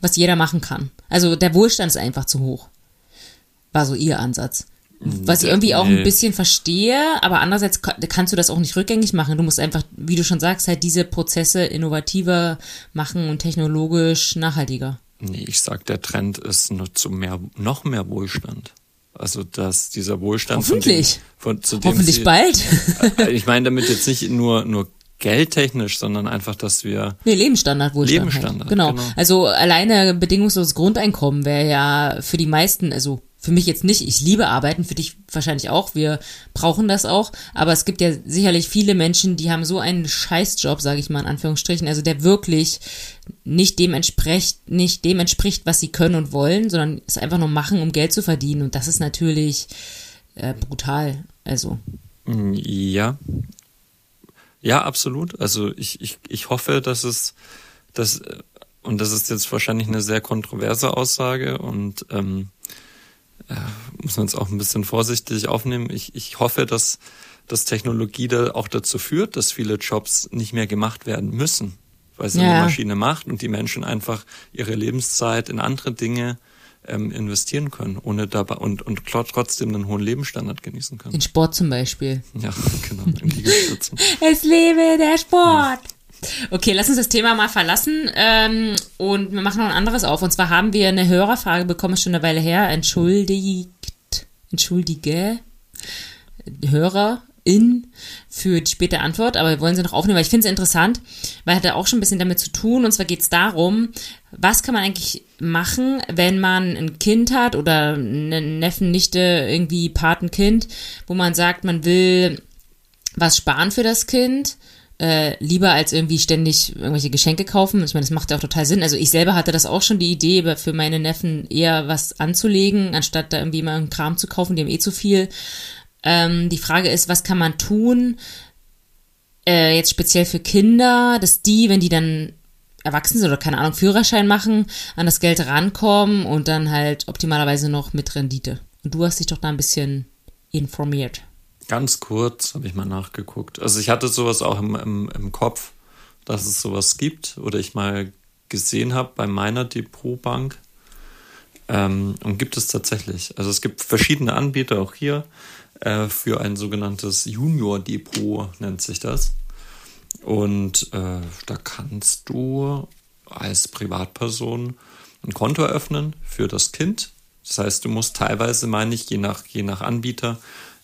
Speaker 1: was jeder machen kann. Also der Wohlstand ist einfach zu hoch. War so ihr Ansatz. Was ich irgendwie auch ein bisschen verstehe, aber andererseits kannst du das auch nicht rückgängig machen. Du musst einfach, wie du schon sagst, halt diese Prozesse innovativer machen und technologisch nachhaltiger.
Speaker 2: Nee, ich sag, der Trend ist noch zu mehr, noch mehr Wohlstand. Also, dass dieser Wohlstand
Speaker 1: Hoffentlich.
Speaker 2: Von dem, von, zu dem
Speaker 1: Hoffentlich
Speaker 2: sie,
Speaker 1: bald.
Speaker 2: ich meine damit jetzt nicht nur, nur geldtechnisch, sondern einfach, dass wir.
Speaker 1: Nee, Lebensstandard Wohlstand.
Speaker 2: Halt. Lebensstandard. Halt.
Speaker 1: Genau. genau. Also alleine bedingungsloses Grundeinkommen wäre ja für die meisten, also für mich jetzt nicht, ich liebe Arbeiten, für dich wahrscheinlich auch, wir brauchen das auch, aber es gibt ja sicherlich viele Menschen, die haben so einen Scheißjob, sage ich mal in Anführungsstrichen, also der wirklich nicht dem entspricht, nicht dem entspricht, was sie können und wollen, sondern es einfach nur machen, um Geld zu verdienen und das ist natürlich äh, brutal, also.
Speaker 2: Ja. Ja, absolut. Also ich, ich, ich hoffe, dass es, dass, und das ist jetzt wahrscheinlich eine sehr kontroverse Aussage und ähm, äh, muss man es auch ein bisschen vorsichtig aufnehmen. Ich, ich hoffe, dass, dass Technologie da auch dazu führt, dass viele Jobs nicht mehr gemacht werden müssen, weil sie ja. eine Maschine macht und die Menschen einfach ihre Lebenszeit in andere Dinge ähm, investieren können, ohne dabei und, und trotzdem einen hohen Lebensstandard genießen können.
Speaker 1: In Sport zum Beispiel.
Speaker 2: Ja, genau, in Liegestützen.
Speaker 1: es lebe der Sport! Ja. Okay, lass uns das Thema mal verlassen ähm, und wir machen noch ein anderes auf. Und zwar haben wir eine Hörerfrage bekommen, schon eine Weile her. Entschuldigt, entschuldige, Hörerin für die späte Antwort, aber wir wollen sie noch aufnehmen, weil ich finde es interessant, weil hat auch schon ein bisschen damit zu tun. Und zwar geht es darum, was kann man eigentlich machen, wenn man ein Kind hat oder einen Neffen, Nichte, irgendwie Patenkind, wo man sagt, man will was sparen für das Kind äh, lieber als irgendwie ständig irgendwelche Geschenke kaufen. Ich meine, das macht ja auch total Sinn. Also ich selber hatte das auch schon die Idee, für meine Neffen eher was anzulegen, anstatt da irgendwie mal einen Kram zu kaufen, die haben eh zu viel. Ähm, die Frage ist, was kann man tun, äh, jetzt speziell für Kinder, dass die, wenn die dann erwachsen sind oder keine Ahnung, Führerschein machen, an das Geld rankommen und dann halt optimalerweise noch mit Rendite. Und du hast dich doch da ein bisschen informiert.
Speaker 2: Ganz kurz habe ich mal nachgeguckt. Also ich hatte sowas auch im, im, im Kopf, dass es sowas gibt oder ich mal gesehen habe bei meiner Depotbank. Ähm, und gibt es tatsächlich. Also es gibt verschiedene Anbieter auch hier äh, für ein sogenanntes Junior Depot nennt sich das. Und äh, da kannst du als Privatperson ein Konto eröffnen für das Kind. Das heißt, du musst teilweise, meine ich, je nach, je nach Anbieter,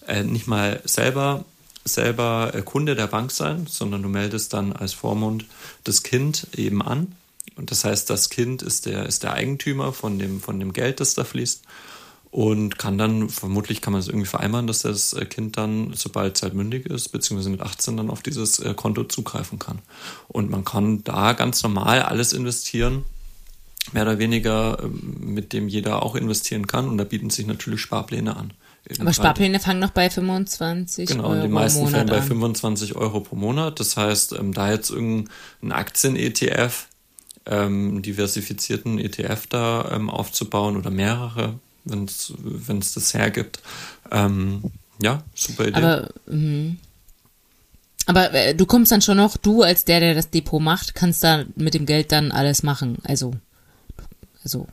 Speaker 2: äh, nicht mal selber selber äh, Kunde der Bank sein, sondern du meldest dann als Vormund das Kind eben an. Und das heißt, das Kind ist der, ist der Eigentümer von dem, von dem Geld, das da fließt. Und kann dann, vermutlich kann man es irgendwie vereinbaren, dass das äh, Kind dann, sobald es halt mündig ist, beziehungsweise mit 18 dann auf dieses Konto zugreifen kann. Und man kann da ganz normal alles investieren, mehr oder weniger, ähm, mit dem jeder auch investieren kann. Und da bieten sich natürlich Sparpläne an.
Speaker 1: Aber Sparpläne fangen noch bei 25
Speaker 2: genau,
Speaker 1: Euro.
Speaker 2: Genau, die meisten
Speaker 1: fangen
Speaker 2: bei 25 Euro pro Monat. Das heißt, ähm, da jetzt irgendein Aktien-ETF, ähm, diversifizierten ETF da ähm, aufzubauen oder mehrere, wenn es das hergibt. Ähm, ja, super Idee.
Speaker 1: Aber, mh. aber äh, du kommst dann schon noch, du als der, der das Depot macht, kannst da mit dem Geld dann alles machen. Also, also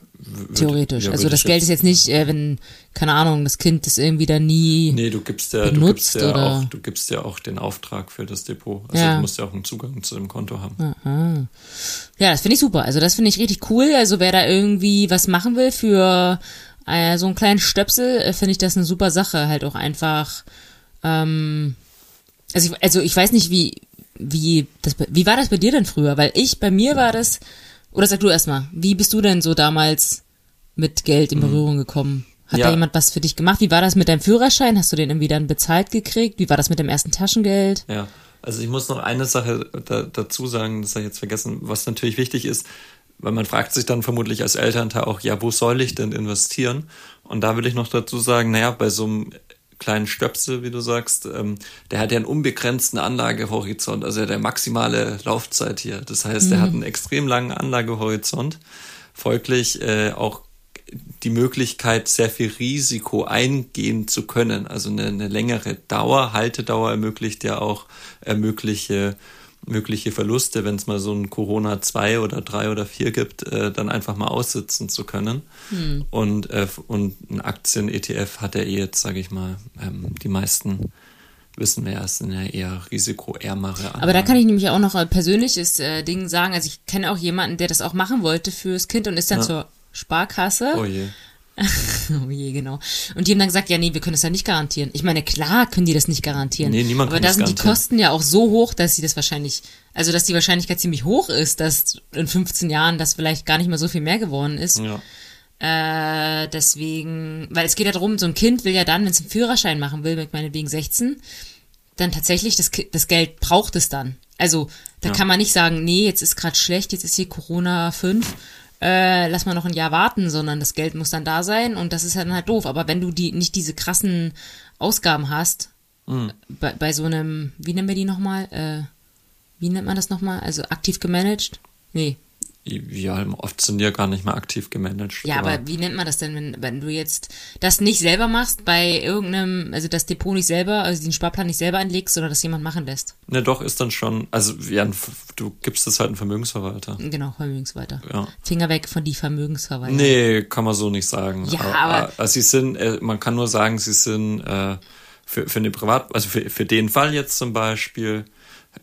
Speaker 1: Theoretisch. Ja, also das Geld ist jetzt nicht, äh, wenn, keine Ahnung, das Kind das irgendwie da nie.
Speaker 2: Nee, du gibst ja, du gibst ja oder? auch, du gibst ja auch den Auftrag für das Depot. Also ja. du musst ja auch einen Zugang zu dem Konto haben.
Speaker 1: Aha. Ja, das finde ich super. Also das finde ich richtig cool. Also wer da irgendwie was machen will für äh, so einen kleinen Stöpsel, äh, finde ich das eine super Sache. Halt auch einfach. Ähm, also ich, also ich weiß nicht, wie wie das, wie war das bei dir denn früher? Weil ich bei mir war das oder sag du erstmal, wie bist du denn so damals mit Geld in mhm. Berührung gekommen? Hat ja. da jemand was für dich gemacht? Wie war das mit deinem Führerschein? Hast du den irgendwie dann bezahlt gekriegt? Wie war das mit dem ersten Taschengeld?
Speaker 2: Ja, also ich muss noch eine Sache da, dazu sagen, das habe ich jetzt vergessen, was natürlich wichtig ist, weil man fragt sich dann vermutlich als Elternteil auch, ja, wo soll ich denn investieren? Und da will ich noch dazu sagen, naja, bei so einem kleinen Stöpsel, wie du sagst, ähm, der hat ja einen unbegrenzten Anlagehorizont, also der maximale Laufzeit hier. Das heißt, mhm. er hat einen extrem langen Anlagehorizont, folglich äh, auch die Möglichkeit, sehr viel Risiko eingehen zu können. Also eine, eine längere Dauer, Haltedauer ermöglicht ja auch ermögliche mögliche Verluste, wenn es mal so ein Corona 2 oder 3 oder 4 gibt, äh, dann einfach mal aussitzen zu können. Hm. Und, äh, und ein Aktien-ETF hat er eh jetzt, sage ich mal, ähm, die meisten wissen wir ja, es sind ja eher risikoärmere
Speaker 1: Anlagen. Aber da kann ich nämlich auch noch ein persönliches äh, Ding sagen. Also ich kenne auch jemanden, der das auch machen wollte fürs Kind und ist dann ja. zur Sparkasse. Oh je. oh je, genau. Und die haben dann gesagt, ja, nee, wir können das ja nicht garantieren. Ich meine, klar können die das nicht garantieren. Nee, niemand Aber da sind die Kosten ja auch so hoch, dass sie das wahrscheinlich, also dass die Wahrscheinlichkeit ziemlich hoch ist, dass in 15 Jahren das vielleicht gar nicht mehr so viel mehr geworden ist. Ja. Äh, deswegen, weil es geht ja darum, so ein Kind will ja dann, wenn es einen Führerschein machen will, mit meinetwegen 16, dann tatsächlich das, das Geld braucht es dann. Also da ja. kann man nicht sagen, nee, jetzt ist gerade schlecht, jetzt ist hier Corona 5, äh, lass mal noch ein Jahr warten, sondern das Geld muss dann da sein und das ist dann halt doof. Aber wenn du die nicht diese krassen Ausgaben hast, mhm. bei, bei so einem, wie nennen wir die nochmal? Äh, wie nennt man das nochmal? Also aktiv gemanagt? Nee,
Speaker 2: ja, oft sind die ja gar nicht mehr aktiv gemanagt.
Speaker 1: Ja, aber, aber wie nennt man das denn, wenn, wenn du jetzt das nicht selber machst, bei irgendeinem, also das Depot nicht selber, also den Sparplan nicht selber anlegst, sondern das jemand machen lässt?
Speaker 2: Ne, doch, ist dann schon, also ja, du gibst es halt einen Vermögensverwalter.
Speaker 1: Genau, Vermögensverwalter. Ja. Finger weg von die Vermögensverwalter.
Speaker 2: Nee, kann man so nicht sagen. Ja, aber. aber also sie sind, äh, man kann nur sagen, sie sind äh, für, für eine Privat, also für, für den Fall jetzt zum Beispiel,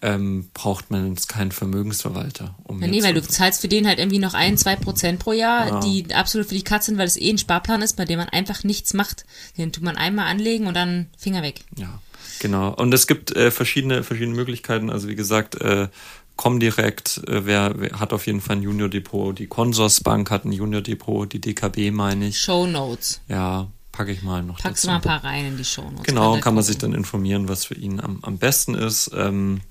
Speaker 2: ähm, braucht man jetzt keinen Vermögensverwalter.
Speaker 1: Um ja, nee, weil du zahlst für den halt irgendwie noch ein, zwei Prozent pro Jahr, ja. die absolut für die Katze sind, weil es eh ein Sparplan ist, bei dem man einfach nichts macht. Den tut man einmal anlegen und dann Finger weg.
Speaker 2: Ja, genau. Und es gibt äh, verschiedene, verschiedene Möglichkeiten. Also wie gesagt, äh, Comdirect, äh, wer, wer hat auf jeden Fall ein Junior Depot, die Consorsbank hat ein Junior Depot, die DKB meine ich.
Speaker 1: Show Notes.
Speaker 2: Ja, packe ich mal noch.
Speaker 1: Packst du mal ein paar rein in die Show Notes.
Speaker 2: Genau, kann, kann man sich dann informieren, was für ihn am, am besten ist. Ähm,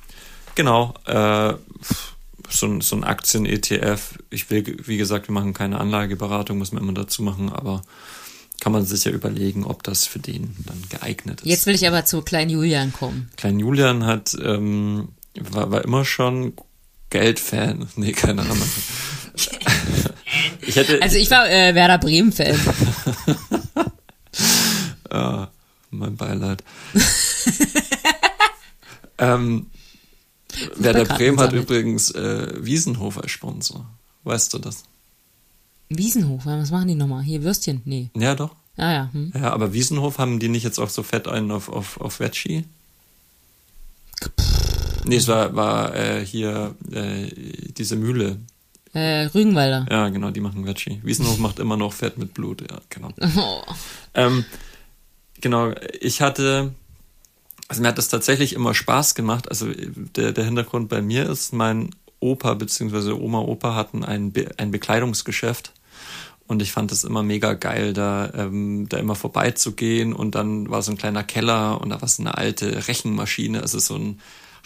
Speaker 2: Genau, äh, so, so ein Aktien-ETF. Ich will, wie gesagt, wir machen keine Anlageberatung, muss man immer dazu machen, aber kann man sich ja überlegen, ob das für den dann geeignet ist.
Speaker 1: Jetzt will ich aber zu Klein Julian kommen.
Speaker 2: Klein Julian hat, ähm, war, war immer schon Geldfan. Nee, keine Ahnung.
Speaker 1: ich hätte, also ich war äh, Werder Bremen-Fan.
Speaker 2: ja, mein Beileid. ähm, Werder Bremen hat übrigens äh, Wiesenhof als Sponsor. Weißt du das?
Speaker 1: Wiesenhof, was machen die nochmal? Hier Würstchen? Nee.
Speaker 2: Ja, doch.
Speaker 1: Ah ja. Hm.
Speaker 2: Ja, aber Wiesenhof haben die nicht jetzt auch so fett einen auf, auf, auf Veggie? Nee, es war, war äh, hier äh, diese Mühle.
Speaker 1: Äh, Rügenwalder.
Speaker 2: Ja, genau, die machen Veggie. Wiesenhof macht immer noch Fett mit Blut, ja, genau. Oh. Ähm, genau, ich hatte also mir hat das tatsächlich immer Spaß gemacht. Also der, der Hintergrund bei mir ist, mein Opa bzw. Oma Opa hatten ein, Be ein Bekleidungsgeschäft und ich fand es immer mega geil, da, ähm, da immer vorbeizugehen und dann war so ein kleiner Keller und da war so eine alte Rechenmaschine, also so ein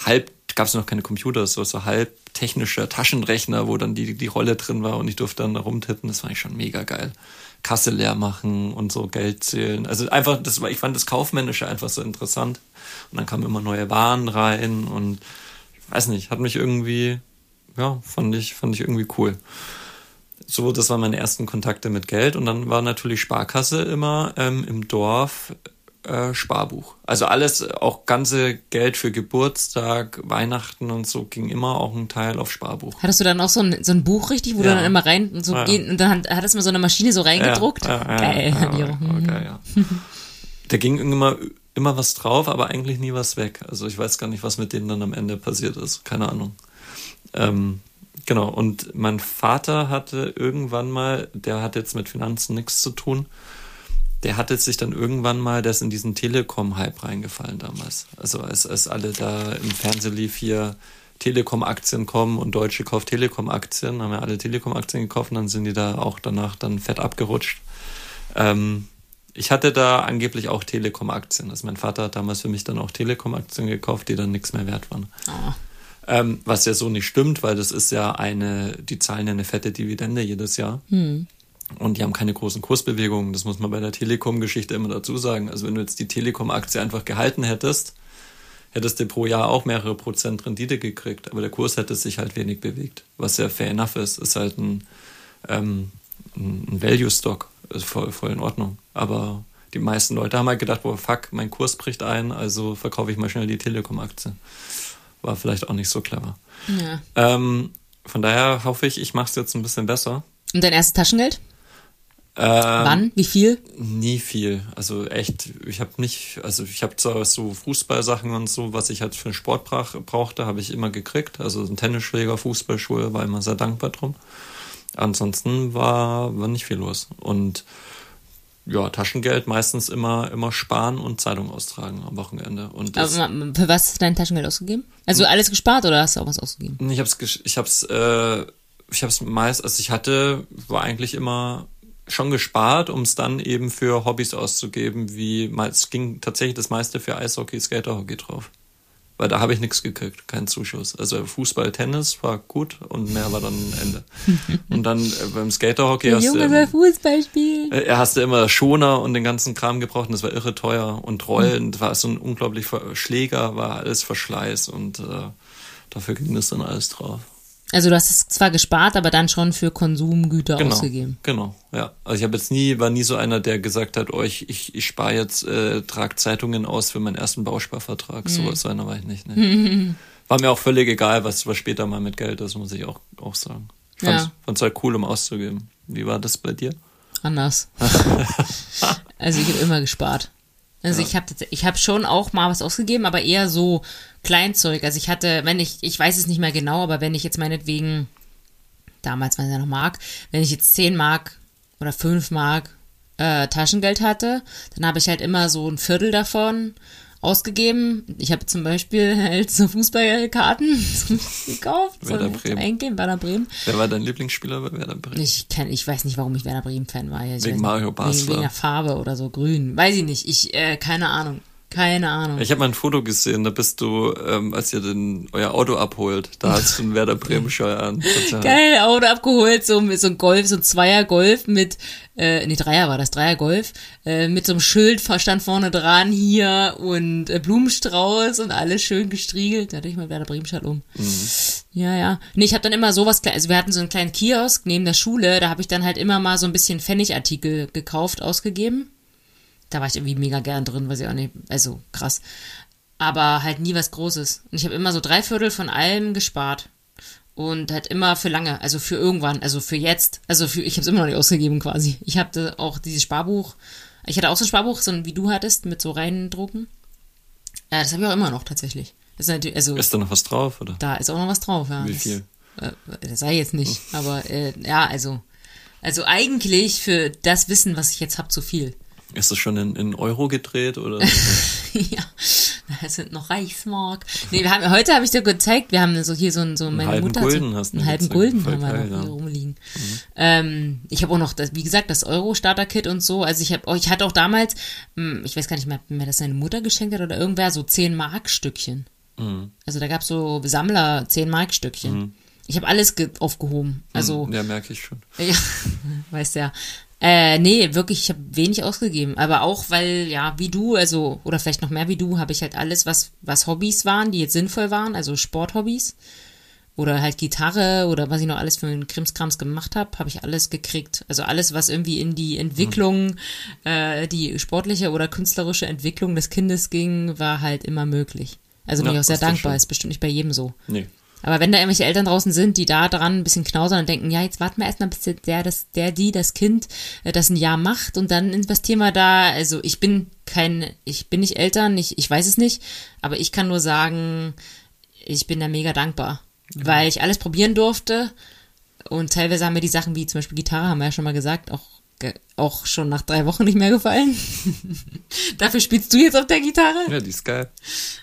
Speaker 2: halb, gab es noch keine Computer, so, so halb technischer Taschenrechner, wo dann die, die Rolle drin war und ich durfte dann rumtippen, das fand ich schon mega geil. Kasse leer machen und so Geld zählen. Also einfach, das war, ich fand das Kaufmännische einfach so interessant. Und dann kamen immer neue Waren rein und ich weiß nicht, hat mich irgendwie, ja, fand ich, fand ich irgendwie cool. So, das waren meine ersten Kontakte mit Geld und dann war natürlich Sparkasse immer ähm, im Dorf äh, Sparbuch. Also alles, auch ganze Geld für Geburtstag, Weihnachten und so ging immer auch ein Teil auf Sparbuch.
Speaker 1: Hattest du dann auch so ein, so ein Buch richtig, wo ja. du dann immer rein und so ja. gehen und dann hattest du mal so eine Maschine so reingedruckt? Ja, ja, Geil. Ja,
Speaker 2: okay, ja. Da ging immer, immer was drauf, aber eigentlich nie was weg. Also ich weiß gar nicht, was mit denen dann am Ende passiert ist. Keine Ahnung. Ähm, genau, und mein Vater hatte irgendwann mal, der hat jetzt mit Finanzen nichts zu tun, der hatte sich dann irgendwann mal, der ist in diesen Telekom-Hype reingefallen damals. Also als, als alle da im Fernsehen lief hier Telekom-Aktien kommen und Deutsche kauft Telekom-Aktien, haben ja alle Telekom-Aktien gekauft und dann sind die da auch danach dann fett abgerutscht. Ähm, ich hatte da angeblich auch Telekom-Aktien. Also mein Vater hat damals für mich dann auch Telekom-Aktien gekauft, die dann nichts mehr wert waren. Oh. Ähm, was ja so nicht stimmt, weil das ist ja eine, die zahlen ja eine fette Dividende jedes Jahr. Hm. Und die haben keine großen Kursbewegungen. Das muss man bei der Telekom-Geschichte immer dazu sagen. Also wenn du jetzt die Telekom-Aktie einfach gehalten hättest, hättest du pro Jahr auch mehrere Prozent Rendite gekriegt. Aber der Kurs hätte sich halt wenig bewegt. Was ja fair enough ist. Ist halt ein, ähm, ein Value-Stock. Ist voll, voll in Ordnung. Aber die meisten Leute haben halt gedacht, boah, fuck, mein Kurs bricht ein, also verkaufe ich mal schnell die Telekom-Aktie. war vielleicht auch nicht so clever.
Speaker 1: Ja.
Speaker 2: Ähm, von daher hoffe ich, ich mache es jetzt ein bisschen besser.
Speaker 1: Und dein erstes Taschengeld?
Speaker 2: Ähm,
Speaker 1: Wann? Wie viel?
Speaker 2: Nie viel. Also echt, ich habe nicht, also ich habe zwar so Fußballsachen und so, was ich halt für den Sport brach, brauchte, habe ich immer gekriegt. Also ein Tennisschläger, Fußballschuhe, war immer sehr dankbar drum. Ansonsten war, war nicht viel los. Und ja, Taschengeld meistens immer, immer sparen und Zeitung austragen am Wochenende. Und
Speaker 1: ma- für was hast du dein Taschengeld ausgegeben? Also alles gespart oder hast du auch was ausgegeben?
Speaker 2: ich hab's, ich hab's, äh, ich hab's meist, also ich hatte, war eigentlich immer schon gespart, um es dann eben für Hobbys auszugeben, wie es ging tatsächlich das meiste für Eishockey, Skaterhockey drauf. Weil da habe ich nichts gekriegt, keinen Zuschuss. Also Fußball, Tennis war gut und mehr war dann Ende. und dann äh, beim Skaterhockey hast du,
Speaker 1: Junge will Fußball spielen.
Speaker 2: äh, hast du immer Schoner und den ganzen Kram gebraucht und das war irre teuer. Und Rollen, das war so ein unglaublich Schläger, war alles Verschleiß und äh, dafür ging das dann alles drauf.
Speaker 1: Also du hast es zwar gespart, aber dann schon für Konsumgüter
Speaker 2: Genau,
Speaker 1: ausgegeben.
Speaker 2: genau, ja. Also ich habe jetzt nie, war nie so einer, der gesagt hat, oh, ich, ich, ich spare jetzt, äh, trag Zeitungen aus für meinen ersten Bausparvertrag. So, so einer war ich nicht. Ne. War mir auch völlig egal, was, was später mal mit Geld ist, muss ich auch, auch sagen. Fand's,
Speaker 1: Ja.
Speaker 2: fand's halt cool, um auszugeben. Wie war das bei dir?
Speaker 1: Anders. also ich habe immer gespart. Also ich habe ich habe schon auch mal was ausgegeben, aber eher so Kleinzeug. Also ich hatte, wenn ich, ich weiß es nicht mehr genau, aber wenn ich jetzt meinetwegen, damals war es ja noch Mark, wenn ich jetzt 10 Mark oder 5 Mark äh, Taschengeld hatte, dann habe ich halt immer so ein Viertel davon ausgegeben. Ich habe zum Beispiel halt so Fußballkarten gekauft.
Speaker 2: Werder
Speaker 1: so
Speaker 2: Bremen.
Speaker 1: Eingehen, Werder Bremen.
Speaker 2: Wer war dein Lieblingsspieler bei Werder Bremen?
Speaker 1: Ich kenn, ich weiß nicht, warum ich Werder Bremen Fan war. Ich
Speaker 2: Wegen. Mario
Speaker 1: Wegen,
Speaker 2: Basler.
Speaker 1: wegen der Farbe oder so grün. Weiß ich nicht. Ich äh, keine Ahnung. Keine Ahnung.
Speaker 2: Ich habe mal ein Foto gesehen, da bist du, ähm, als ihr den, euer Auto abholt, da hast du einen Werder Bremen Scheuer an. Total.
Speaker 1: Geil, Auto abgeholt, so mit so ein Golf, so ein Zweier Golf mit, äh, nee, Dreier war das, Dreier Golf, äh, mit so einem Schild stand vorne dran hier und äh, Blumenstrauß und alles schön gestriegelt. Da hatte ich mal Werder Bremen Schal um. Ja, ja. Nee, ich habe dann immer sowas, also wir hatten so einen kleinen Kiosk neben der Schule, da habe ich dann halt immer mal so ein bisschen Pfennigartikel gekauft, ausgegeben. Da war ich irgendwie mega gern drin, weiß ich auch nicht, also krass. Aber halt nie was Großes. Und ich habe immer so drei Viertel von allem gespart. Und halt immer für lange, also für irgendwann, also für jetzt. Also für, ich habe es immer noch nicht ausgegeben quasi. Ich hatte auch dieses Sparbuch, ich hatte auch so ein Sparbuch, so ein wie du hattest, mit so reindrucken. Ja, das habe ich auch immer noch tatsächlich. Das ist also
Speaker 2: Ist da noch was drauf, oder?
Speaker 1: da ist auch noch was drauf, ja.
Speaker 2: Wie
Speaker 1: Das-
Speaker 2: viel?
Speaker 1: Äh, das sei jetzt nicht, aber äh, ja, also. Also eigentlich für das Wissen, was ich jetzt habe, zu viel.
Speaker 2: Ist das schon in, in Euro gedreht, oder?
Speaker 1: ja, das sind noch Reichsmark. Nee, wir haben, heute habe ich dir gezeigt, wir haben so hier so so meine
Speaker 2: halben
Speaker 1: Mutter
Speaker 2: Gulden
Speaker 1: so,
Speaker 2: hast du
Speaker 1: einen halben. Gulden haben wir
Speaker 2: geil,
Speaker 1: noch
Speaker 2: ja.
Speaker 1: hier rumliegen. Ähm, ich habe auch noch, das, wie gesagt, das Euro-Starter-Kit und so. Also ich habe, oh, ich hatte auch damals, hm, ich weiß gar nicht mehr, mir das seine Mutter geschenkt hat oder irgendwer, so 10 Mark-Stückchen.
Speaker 2: Mhm.
Speaker 1: Also da gab es so Sammler 10 Mark-Stückchen. Ich habe alles ge- aufgehoben. Also
Speaker 2: ja, merke ich schon.
Speaker 1: ja, weißt ja. Äh, nee, wirklich, ich habe wenig ausgegeben. Aber auch, weil, ja, wie du, also, oder vielleicht noch mehr wie du, habe ich halt alles, was, was Hobbys waren, die jetzt sinnvoll waren, also Sporthobbys. Oder halt Gitarre oder was ich noch alles für einen Krimskrams gemacht habe, habe ich alles gekriegt. Also alles, was irgendwie in die Entwicklung, äh, die sportliche oder künstlerische Entwicklung des Kindes ging, war halt immer möglich. Also bin
Speaker 2: Ja,
Speaker 1: ich auch sehr dankbar, ist bestimmt nicht bei jedem so.
Speaker 2: Nee.
Speaker 1: Aber wenn da irgendwelche Eltern draußen sind, die da dran ein bisschen knausern und denken, ja, jetzt warten wir erstmal, bis der, das, der, die, das Kind äh, das ein Jahr macht und dann investieren wir da. Also ich bin kein, ich bin nicht Eltern, ich, ich weiß es nicht, aber ich kann nur sagen, ich bin da mega dankbar, weil ich alles probieren durfte und teilweise haben mir die Sachen wie zum Beispiel Gitarre, haben wir ja schon mal gesagt, auch, auch schon nach drei Wochen nicht mehr gefallen. Dafür spielst du jetzt auf der Gitarre?
Speaker 2: Ja, die ist geil.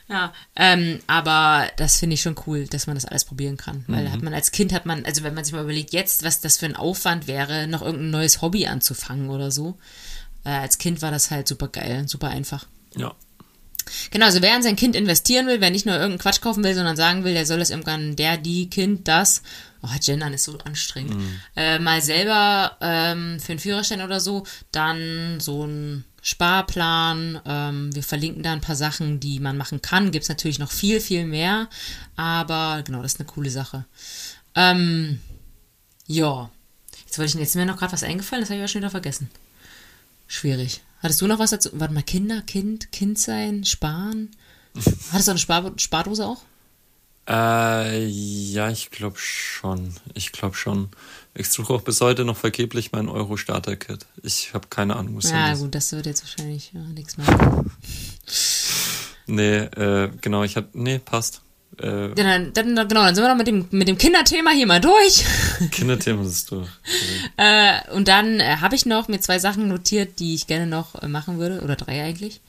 Speaker 1: Ja, ähm, aber das finde ich schon cool, dass man das alles probieren kann. Weil hat man als Kind hat man, also wenn man sich mal überlegt, jetzt, was das für ein Aufwand wäre, noch irgendein neues Hobby anzufangen oder so. Äh, als Kind war das halt super geil, super einfach.
Speaker 2: Ja.
Speaker 1: Genau, also wer in sein Kind investieren will, wer nicht nur irgendeinen Quatsch kaufen will, sondern sagen will, der soll es irgendwann, der, die, Kind, das, oh, Gendern ist so anstrengend, äh, mal selber ähm, für einen Führerschein oder so, dann so ein Sparplan, ähm, wir verlinken da ein paar Sachen, die man machen kann, gibt's natürlich noch viel, viel mehr, aber genau, das ist eine coole Sache. Ähm, ja, jetzt wollte ich, jetzt ist mir noch gerade was eingefallen, das habe ich ja schon wieder vergessen. Schwierig. Hattest du noch was dazu? Warte mal, Kinder, Kind, Kind sein, sparen? Hattest du eine Spar Spardose auch?
Speaker 2: Äh, ja, ich glaube schon. Ich glaube schon. Ich suche auch bis heute noch vergeblich mein Euro-Starter-Kit. Ich habe keine Ahnung,
Speaker 1: was Ja, gut, das wird jetzt wahrscheinlich ja, nichts mehr.
Speaker 2: nee, äh, genau, ich habe. Nee, passt. Äh,
Speaker 1: dann, dann, genau, dann sind wir noch mit dem, mit dem Kinderthema hier mal durch.
Speaker 2: Kinderthema ist durch.
Speaker 1: äh, und dann äh, habe ich noch mir zwei Sachen notiert, die ich gerne noch äh, machen würde, oder drei eigentlich.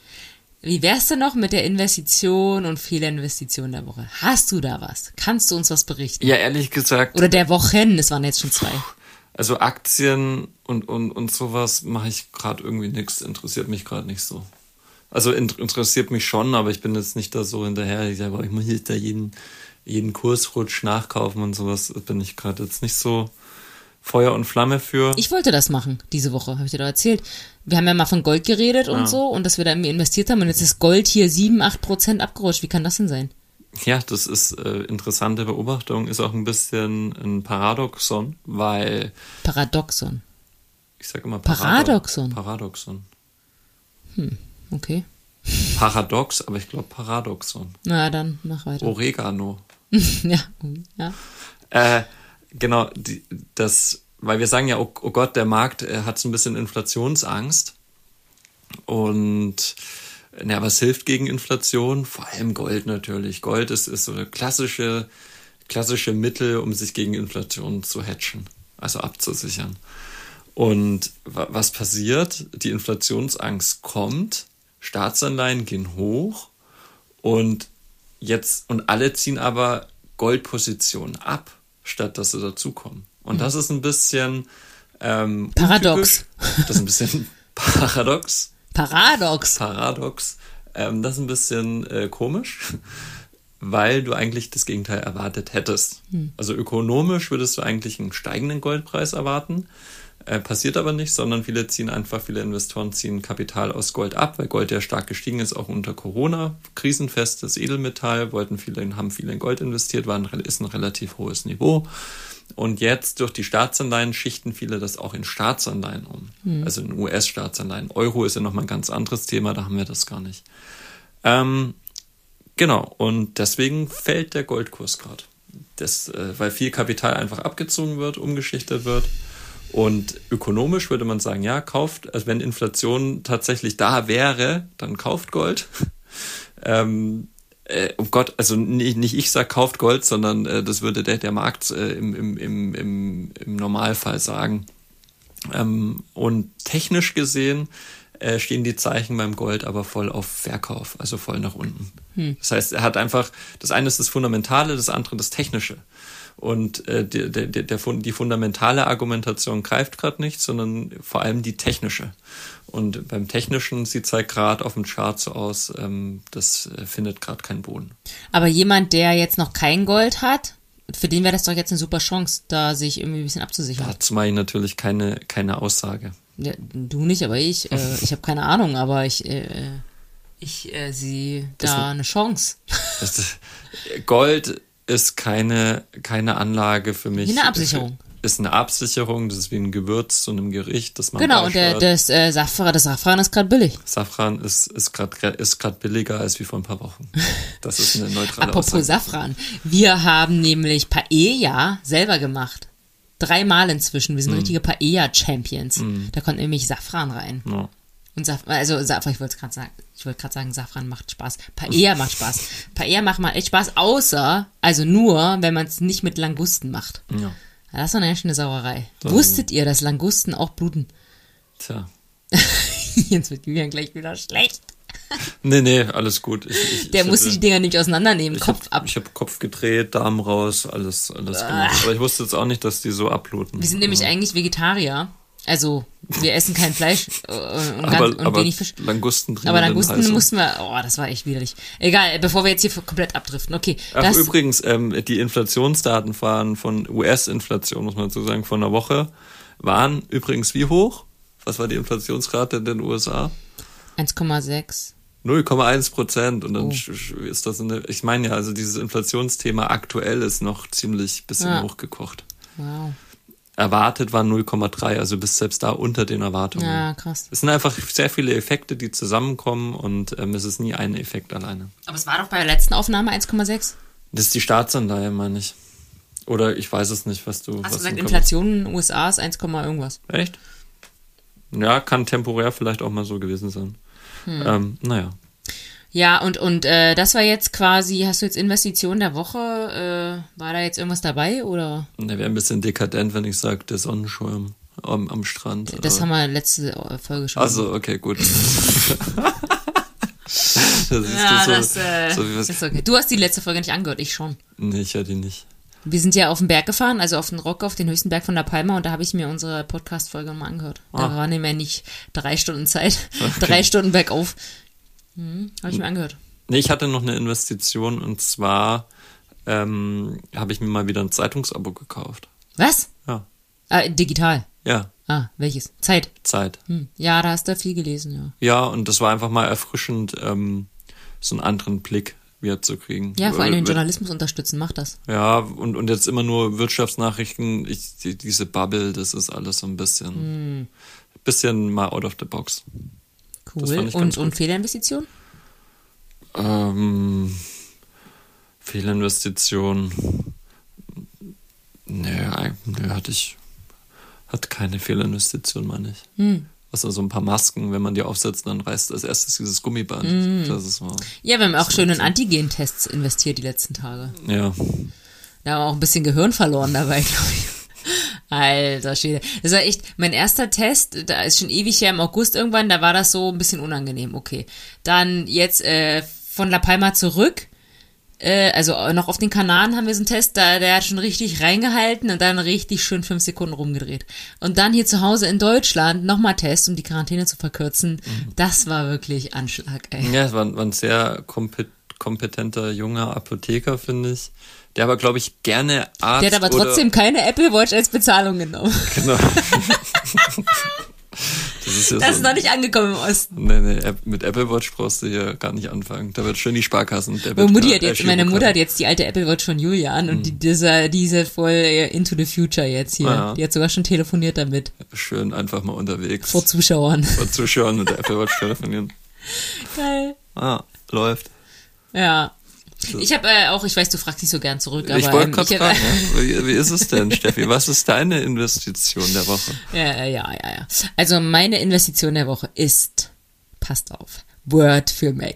Speaker 1: Wie wär's denn noch mit der Investition und Fehlerinvestition der Woche? Hast du da was? Kannst du uns was berichten?
Speaker 2: Ja, ehrlich gesagt.
Speaker 1: Oder der Wochen, es waren jetzt schon zwei.
Speaker 2: Also Aktien und, und, und sowas mache ich gerade irgendwie nichts, interessiert mich gerade nicht so. Also interessiert mich schon, aber ich bin jetzt nicht da so hinterher. Ich sage, ich muss jetzt da jeden, jeden Kursrutsch nachkaufen und sowas. Bin ich gerade jetzt nicht so Feuer und Flamme für.
Speaker 1: Ich wollte das machen diese Woche, habe ich dir da erzählt. Wir haben ja mal von Gold geredet und so und dass wir da irgendwie investiert haben und jetzt ist Gold hier 7, 8 Prozent abgerutscht. Wie kann das denn sein?
Speaker 2: Ja, das ist äh, interessante Beobachtung, ist auch ein bisschen ein Paradoxon, weil.
Speaker 1: Paradoxon.
Speaker 2: Ich sage immer
Speaker 1: Paradoxon.
Speaker 2: Paradoxon.
Speaker 1: Hm. Okay.
Speaker 2: Paradox, aber ich glaube Paradoxon.
Speaker 1: Na, dann mach weiter.
Speaker 2: Oregano.
Speaker 1: ja, ja.
Speaker 2: Äh, genau, die, das, weil wir sagen ja, oh, oh Gott, der Markt äh, hat so ein bisschen Inflationsangst. Und ja, was hilft gegen Inflation? Vor allem Gold natürlich. Gold ist, ist so eine klassische, klassische Mittel, um sich gegen Inflation zu hatchen, also abzusichern. Und was passiert? Die Inflationsangst kommt Staatsanleihen gehen hoch und jetzt und alle ziehen aber Goldpositionen ab, statt dass sie dazukommen. Und mhm. das ist ein bisschen ähm,
Speaker 1: paradox.
Speaker 2: Untypisch. Das ist ein bisschen paradox.
Speaker 1: Paradox.
Speaker 2: Paradox. Ähm, das ist ein bisschen äh, komisch, weil du eigentlich das Gegenteil erwartet hättest. Mhm. Also ökonomisch würdest du eigentlich einen steigenden Goldpreis erwarten. Äh, passiert aber nicht, sondern viele ziehen einfach, viele Investoren ziehen Kapital aus Gold ab, weil Gold ja stark gestiegen ist, auch unter Corona. Krisenfestes Edelmetall, wollten viele, haben viele in Gold investiert, war ein, ist ein relativ hohes Niveau. Und jetzt durch die Staatsanleihen schichten viele das auch in Staatsanleihen um. Mhm. Also in US-Staatsanleihen. Euro ist ja nochmal ein ganz anderes Thema, da haben wir das gar nicht. Ähm, genau, und deswegen fällt der Goldkurs gerade. äh, weil viel Kapital einfach abgezogen wird, umgeschichtet wird. Und ökonomisch würde man sagen, ja, kauft, also wenn Inflation tatsächlich da wäre, dann kauft Gold. ähm, äh, oh Gott, also nicht, nicht ich sag kauft Gold, sondern äh, das würde der, der Markt äh, im, im, im, im, im Normalfall sagen. Ähm, und technisch gesehen äh, stehen die Zeichen beim Gold aber voll auf Verkauf, also voll nach unten. Hm. Das heißt, er hat einfach, das eine ist das Fundamentale, das andere das Technische. Und äh, der, der, der, die fundamentale Argumentation greift gerade nicht, sondern vor allem die technische. Und beim Technischen sieht es halt gerade auf dem Chart so aus, ähm, das äh, findet gerade keinen Boden.
Speaker 1: Aber jemand, der jetzt noch kein Gold hat, für den wäre das doch jetzt eine super Chance, da sich irgendwie ein bisschen abzusichern.
Speaker 2: Dazu mache ich natürlich keine, keine Aussage.
Speaker 1: Ja, du nicht, aber ich. Äh, ich habe keine Ahnung, aber ich, äh, ich äh, sehe da eine Chance.
Speaker 2: Das, Gold ist keine, keine Anlage für mich.
Speaker 1: Wie eine Absicherung.
Speaker 2: Ist eine Absicherung, das ist wie ein Gewürz zu einem Gericht, das man
Speaker 1: Genau, und der, das, äh, Safran, das Safran ist gerade billig.
Speaker 2: Safran ist, ist gerade ist grad billiger als wie vor ein paar Wochen. Das ist eine neutrale
Speaker 1: Apropos Aussage. Safran. Wir haben nämlich Paella selber gemacht. Dreimal inzwischen. Wir sind mm. richtige Paella-Champions. Mm. Da kommt nämlich Safran rein. Ja. Und Saf also Safran, ich wollte gerade sagen, ich wollte gerade sagen, Safran macht Spaß. Paella macht Spaß. Paella macht mal echt Spaß, außer, also nur, wenn man es nicht mit Langusten macht. Ja. Das ist eine ganz schöne Sauerei. So. Wusstet ihr, dass Langusten auch bluten?
Speaker 2: Tja.
Speaker 1: Jetzt wird Julian gleich wieder schlecht.
Speaker 2: Nee, nee, alles gut. Ich,
Speaker 1: ich, Der ich muss hatte, die Dinger nicht auseinandernehmen, Kopf
Speaker 2: hab,
Speaker 1: ab.
Speaker 2: Ich habe Kopf gedreht, Darm raus, alles, alles ah. gut. Aber ich wusste jetzt auch nicht, dass die so abbluten.
Speaker 1: Wir sind nämlich ja. eigentlich Vegetarier. Also, wir essen kein Fleisch äh, und,
Speaker 2: aber, ganz, und aber wenig Fisch. Langusten drin.
Speaker 1: Aber Langusten mussten wir, oh, das war echt widerlich. Egal, bevor wir jetzt hier komplett abdriften. Okay.
Speaker 2: Ach, das, übrigens, ähm, die Inflationsdaten fahren von US-Inflation, muss man so sagen, von einer Woche, waren übrigens wie hoch? Was war die Inflationsrate in den USA?
Speaker 1: 1,6.
Speaker 2: 0,1 Prozent und dann oh. ist das eine, ich meine ja, also dieses Inflationsthema aktuell ist noch ziemlich bisschen ja. hochgekocht. Wow erwartet waren 0,3, also bis selbst da unter den Erwartungen.
Speaker 1: Ja, krass.
Speaker 2: Es sind einfach sehr viele Effekte, die zusammenkommen und ähm, es ist nie ein Effekt alleine.
Speaker 1: Aber es war doch bei der letzten Aufnahme 1,6?
Speaker 2: Das ist die Staatsanleihe, meine ich. Oder ich weiß es nicht, was du.
Speaker 1: Hast du
Speaker 2: was
Speaker 1: gesagt, Inflation in den USA ist 1, irgendwas.
Speaker 2: Echt? Ja, kann temporär vielleicht auch mal so gewesen sein.
Speaker 1: Hm.
Speaker 2: Ähm, naja.
Speaker 1: Ja, und, und äh, das war jetzt quasi, hast du jetzt Investition der Woche? Äh, war da jetzt irgendwas dabei oder?
Speaker 2: Der wäre ein bisschen dekadent, wenn ich sage, der Sonnenschirm am, am Strand.
Speaker 1: Das
Speaker 2: aber-
Speaker 1: haben wir letzte Folge schon.
Speaker 2: Also, okay, gut. das ist
Speaker 1: ja,
Speaker 2: so,
Speaker 1: das, äh,
Speaker 2: so was,
Speaker 1: ist okay. Du hast die letzte Folge nicht angehört, ich schon.
Speaker 2: Nee, ich hatte die nicht.
Speaker 1: Wir sind ja auf den Berg gefahren, also auf den Rock, auf den höchsten Berg von La Palma und da habe ich mir unsere Podcast-Folge mal angehört. Da
Speaker 2: Ah.
Speaker 1: waren nämlich nicht drei Stunden Zeit, drei Stunden bergauf. Hm, habe ich mir angehört.
Speaker 2: Nee, ich hatte noch eine Investition und zwar ähm, habe ich mir mal wieder ein Zeitungsabo gekauft.
Speaker 1: Was?
Speaker 2: Ja.
Speaker 1: Äh, digital.
Speaker 2: Ja,
Speaker 1: Ah, welches? Zeit.
Speaker 2: Zeit.
Speaker 1: Hm. Ja, da hast du viel gelesen, ja.
Speaker 2: Ja, und das war einfach mal erfrischend, ähm, so einen anderen Blick wieder zu kriegen.
Speaker 1: Ja, vor allem den Journalismus unterstützen, mach das.
Speaker 2: Ja, und, und jetzt immer nur Wirtschaftsnachrichten, ich, die, diese Bubble, das ist alles so ein bisschen,
Speaker 1: Hm.
Speaker 2: bisschen mal out of the box.
Speaker 1: Cool. Und, und
Speaker 2: gut.
Speaker 1: Fehlerinvestition?
Speaker 2: Ähm, Fehlinvestition. Eig- nö, hatte ich, hat keine Fehlinvestition, meine ich.
Speaker 1: Hm.
Speaker 2: Also so ein paar Masken, wenn man die aufsetzt, dann reißt als erstes dieses Gummiband.
Speaker 1: Hm.
Speaker 2: Das ist so,
Speaker 1: Ja, wir haben auch schön in Antigen-Tests investiert die letzten Tage.
Speaker 2: ja.
Speaker 1: Da haben wir auch ein bisschen Gehirn verloren dabei, glaube ich. Alter Schwede. Das war echt mein erster Test, da ist schon ewig her im August irgendwann, da war das so ein bisschen unangenehm, okay. Dann jetzt äh, von La Palma zurück, äh, also noch auf den Kanaren haben wir so einen Test, da, der hat schon richtig reingehalten und dann richtig schön fünf Sekunden rumgedreht. Und dann hier zu Hause in Deutschland nochmal Test, um die Quarantäne zu verkürzen. Das war wirklich Anschlag, ey.
Speaker 2: Ja, es war, war ein sehr kompet kompetenter junger Apotheker, finde ich. Der aber, glaube ich, gerne Arzt
Speaker 1: Der hat aber trotzdem keine Apple Watch als Bezahlung genommen.
Speaker 2: Genau. das ist ja
Speaker 1: Das
Speaker 2: so
Speaker 1: ist noch nicht angekommen im Osten.
Speaker 2: Nee, nee, mit Apple Watch brauchst du hier gar nicht anfangen. Da wird schön die Sparkassen. Der
Speaker 1: Meine, Mutti hat
Speaker 2: grad
Speaker 1: jetzt, meine Mutter hat jetzt die alte Apple Watch von Julian und die, dieser, die ist ja voll äh, into the future jetzt hier.
Speaker 2: Ah, ja.
Speaker 1: Die hat sogar schon telefoniert damit.
Speaker 2: Schön einfach mal unterwegs.
Speaker 1: Vor Zuschauern.
Speaker 2: Vor Zuschauern mit der Apple Watch telefonieren.
Speaker 1: Geil.
Speaker 2: Ah, läuft.
Speaker 1: Ja. Ich habe äh, auch, ich weiß, du fragst nicht so gern zurück, aber
Speaker 2: ich wollte
Speaker 1: ähm,
Speaker 2: gerade fragen, ja, wie, wie ist es denn, Steffi? Was ist deine Investition der Woche?
Speaker 1: Ja, ja, ja, ja. Also meine Investition der Woche ist, passt auf, Word für Mac.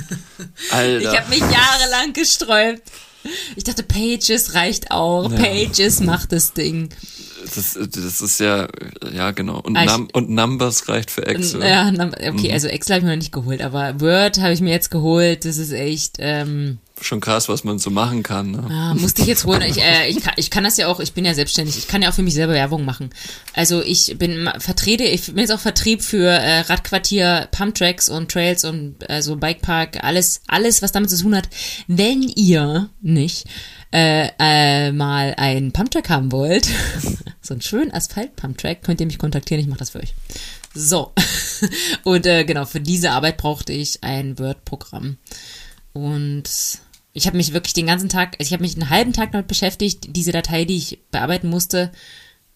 Speaker 2: Alter.
Speaker 1: Ich habe mich jahrelang gesträubt. Ich dachte, Pages reicht auch.
Speaker 2: Ja.
Speaker 1: Pages macht das Ding.
Speaker 2: das, das ist ja, ja genau. Und,
Speaker 1: ich-
Speaker 2: Num und Numbers reicht für Excel.
Speaker 1: Ja, okay,
Speaker 2: Mhm.
Speaker 1: also Excel habe ich mir noch nicht geholt, aber Word habe ich mir jetzt geholt. Das ist echt, ähm,
Speaker 2: Schon krass, was man so machen kann. Ne?
Speaker 1: ah, musste ich jetzt holen. Ich, äh, ich, kann, ich kann das ja auch, ich bin ja selbstständig, ich kann ja auch für mich selber Werbung machen. Also ich bin vertrete, ich bin jetzt auch Vertrieb für äh, Radquartier, Pumptracks und Trails und also Bikepark, alles, alles, was damit zu tun hat. Wenn ihr nicht äh, äh, mal einen Pumptrack haben wollt, so einen schönen Asphalt-Pumptrack, könnt ihr mich kontaktieren, ich mache das für euch. So. Und äh, genau, für diese Arbeit brauchte ich ein Word-Programm. Und ich habe mich wirklich den ganzen Tag, also ich habe mich einen halben Tag damit beschäftigt, diese Datei, die ich bearbeiten musste,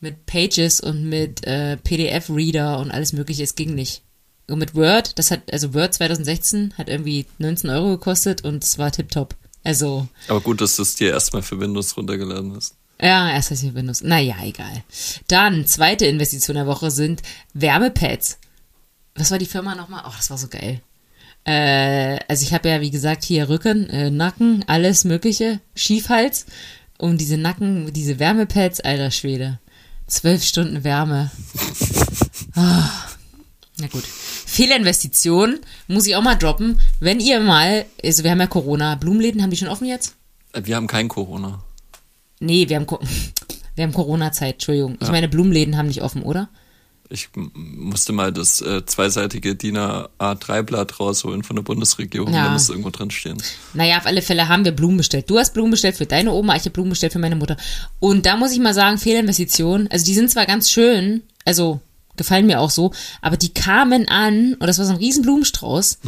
Speaker 1: mit Pages und mit äh, PDF-Reader und alles mögliche, es ging nicht. Und mit Word, das hat, also Word 2016 hat irgendwie 19 Euro gekostet und es war tipptopp. Also,
Speaker 2: Aber gut, dass du es dir erstmal für Windows runtergeladen hast.
Speaker 1: ja, erst heißt hier Windows. Naja, egal. Dann, zweite Investition der Woche sind Wärmepads. Was war die Firma nochmal? Oh, das war so geil. Äh, also ich habe ja, wie gesagt, hier Rücken, äh, Nacken, alles mögliche, Schiefhals. Und diese Nacken, diese Wärmepads, alter Schwede. Zwölf Stunden Wärme. Ah. Na gut. Fehlerinvestition muss ich auch mal droppen. Wenn ihr mal, also wir haben ja Corona, Blumenläden, haben die schon offen jetzt?
Speaker 2: Äh, Wir haben kein Corona.
Speaker 1: Nee, wir haben, wir haben Corona-Zeit, Entschuldigung. Ich meine, Blumenläden haben nicht offen, oder?
Speaker 2: Ich musste mal das äh, zweiseitige DIN A3-Blatt rausholen von der Bundesregierung.
Speaker 1: Ja.
Speaker 2: Da muss irgendwo drin stehen.
Speaker 1: Naja, auf alle Fälle haben wir Blumen bestellt. Du hast Blumen bestellt für deine Oma, ich habe Blumen bestellt für meine Mutter. Und da muss ich mal sagen, Fehlinvestition. Also die sind zwar ganz schön, also gefallen mir auch so, aber die kamen an, und das war so ein riesen Blumenstrauß,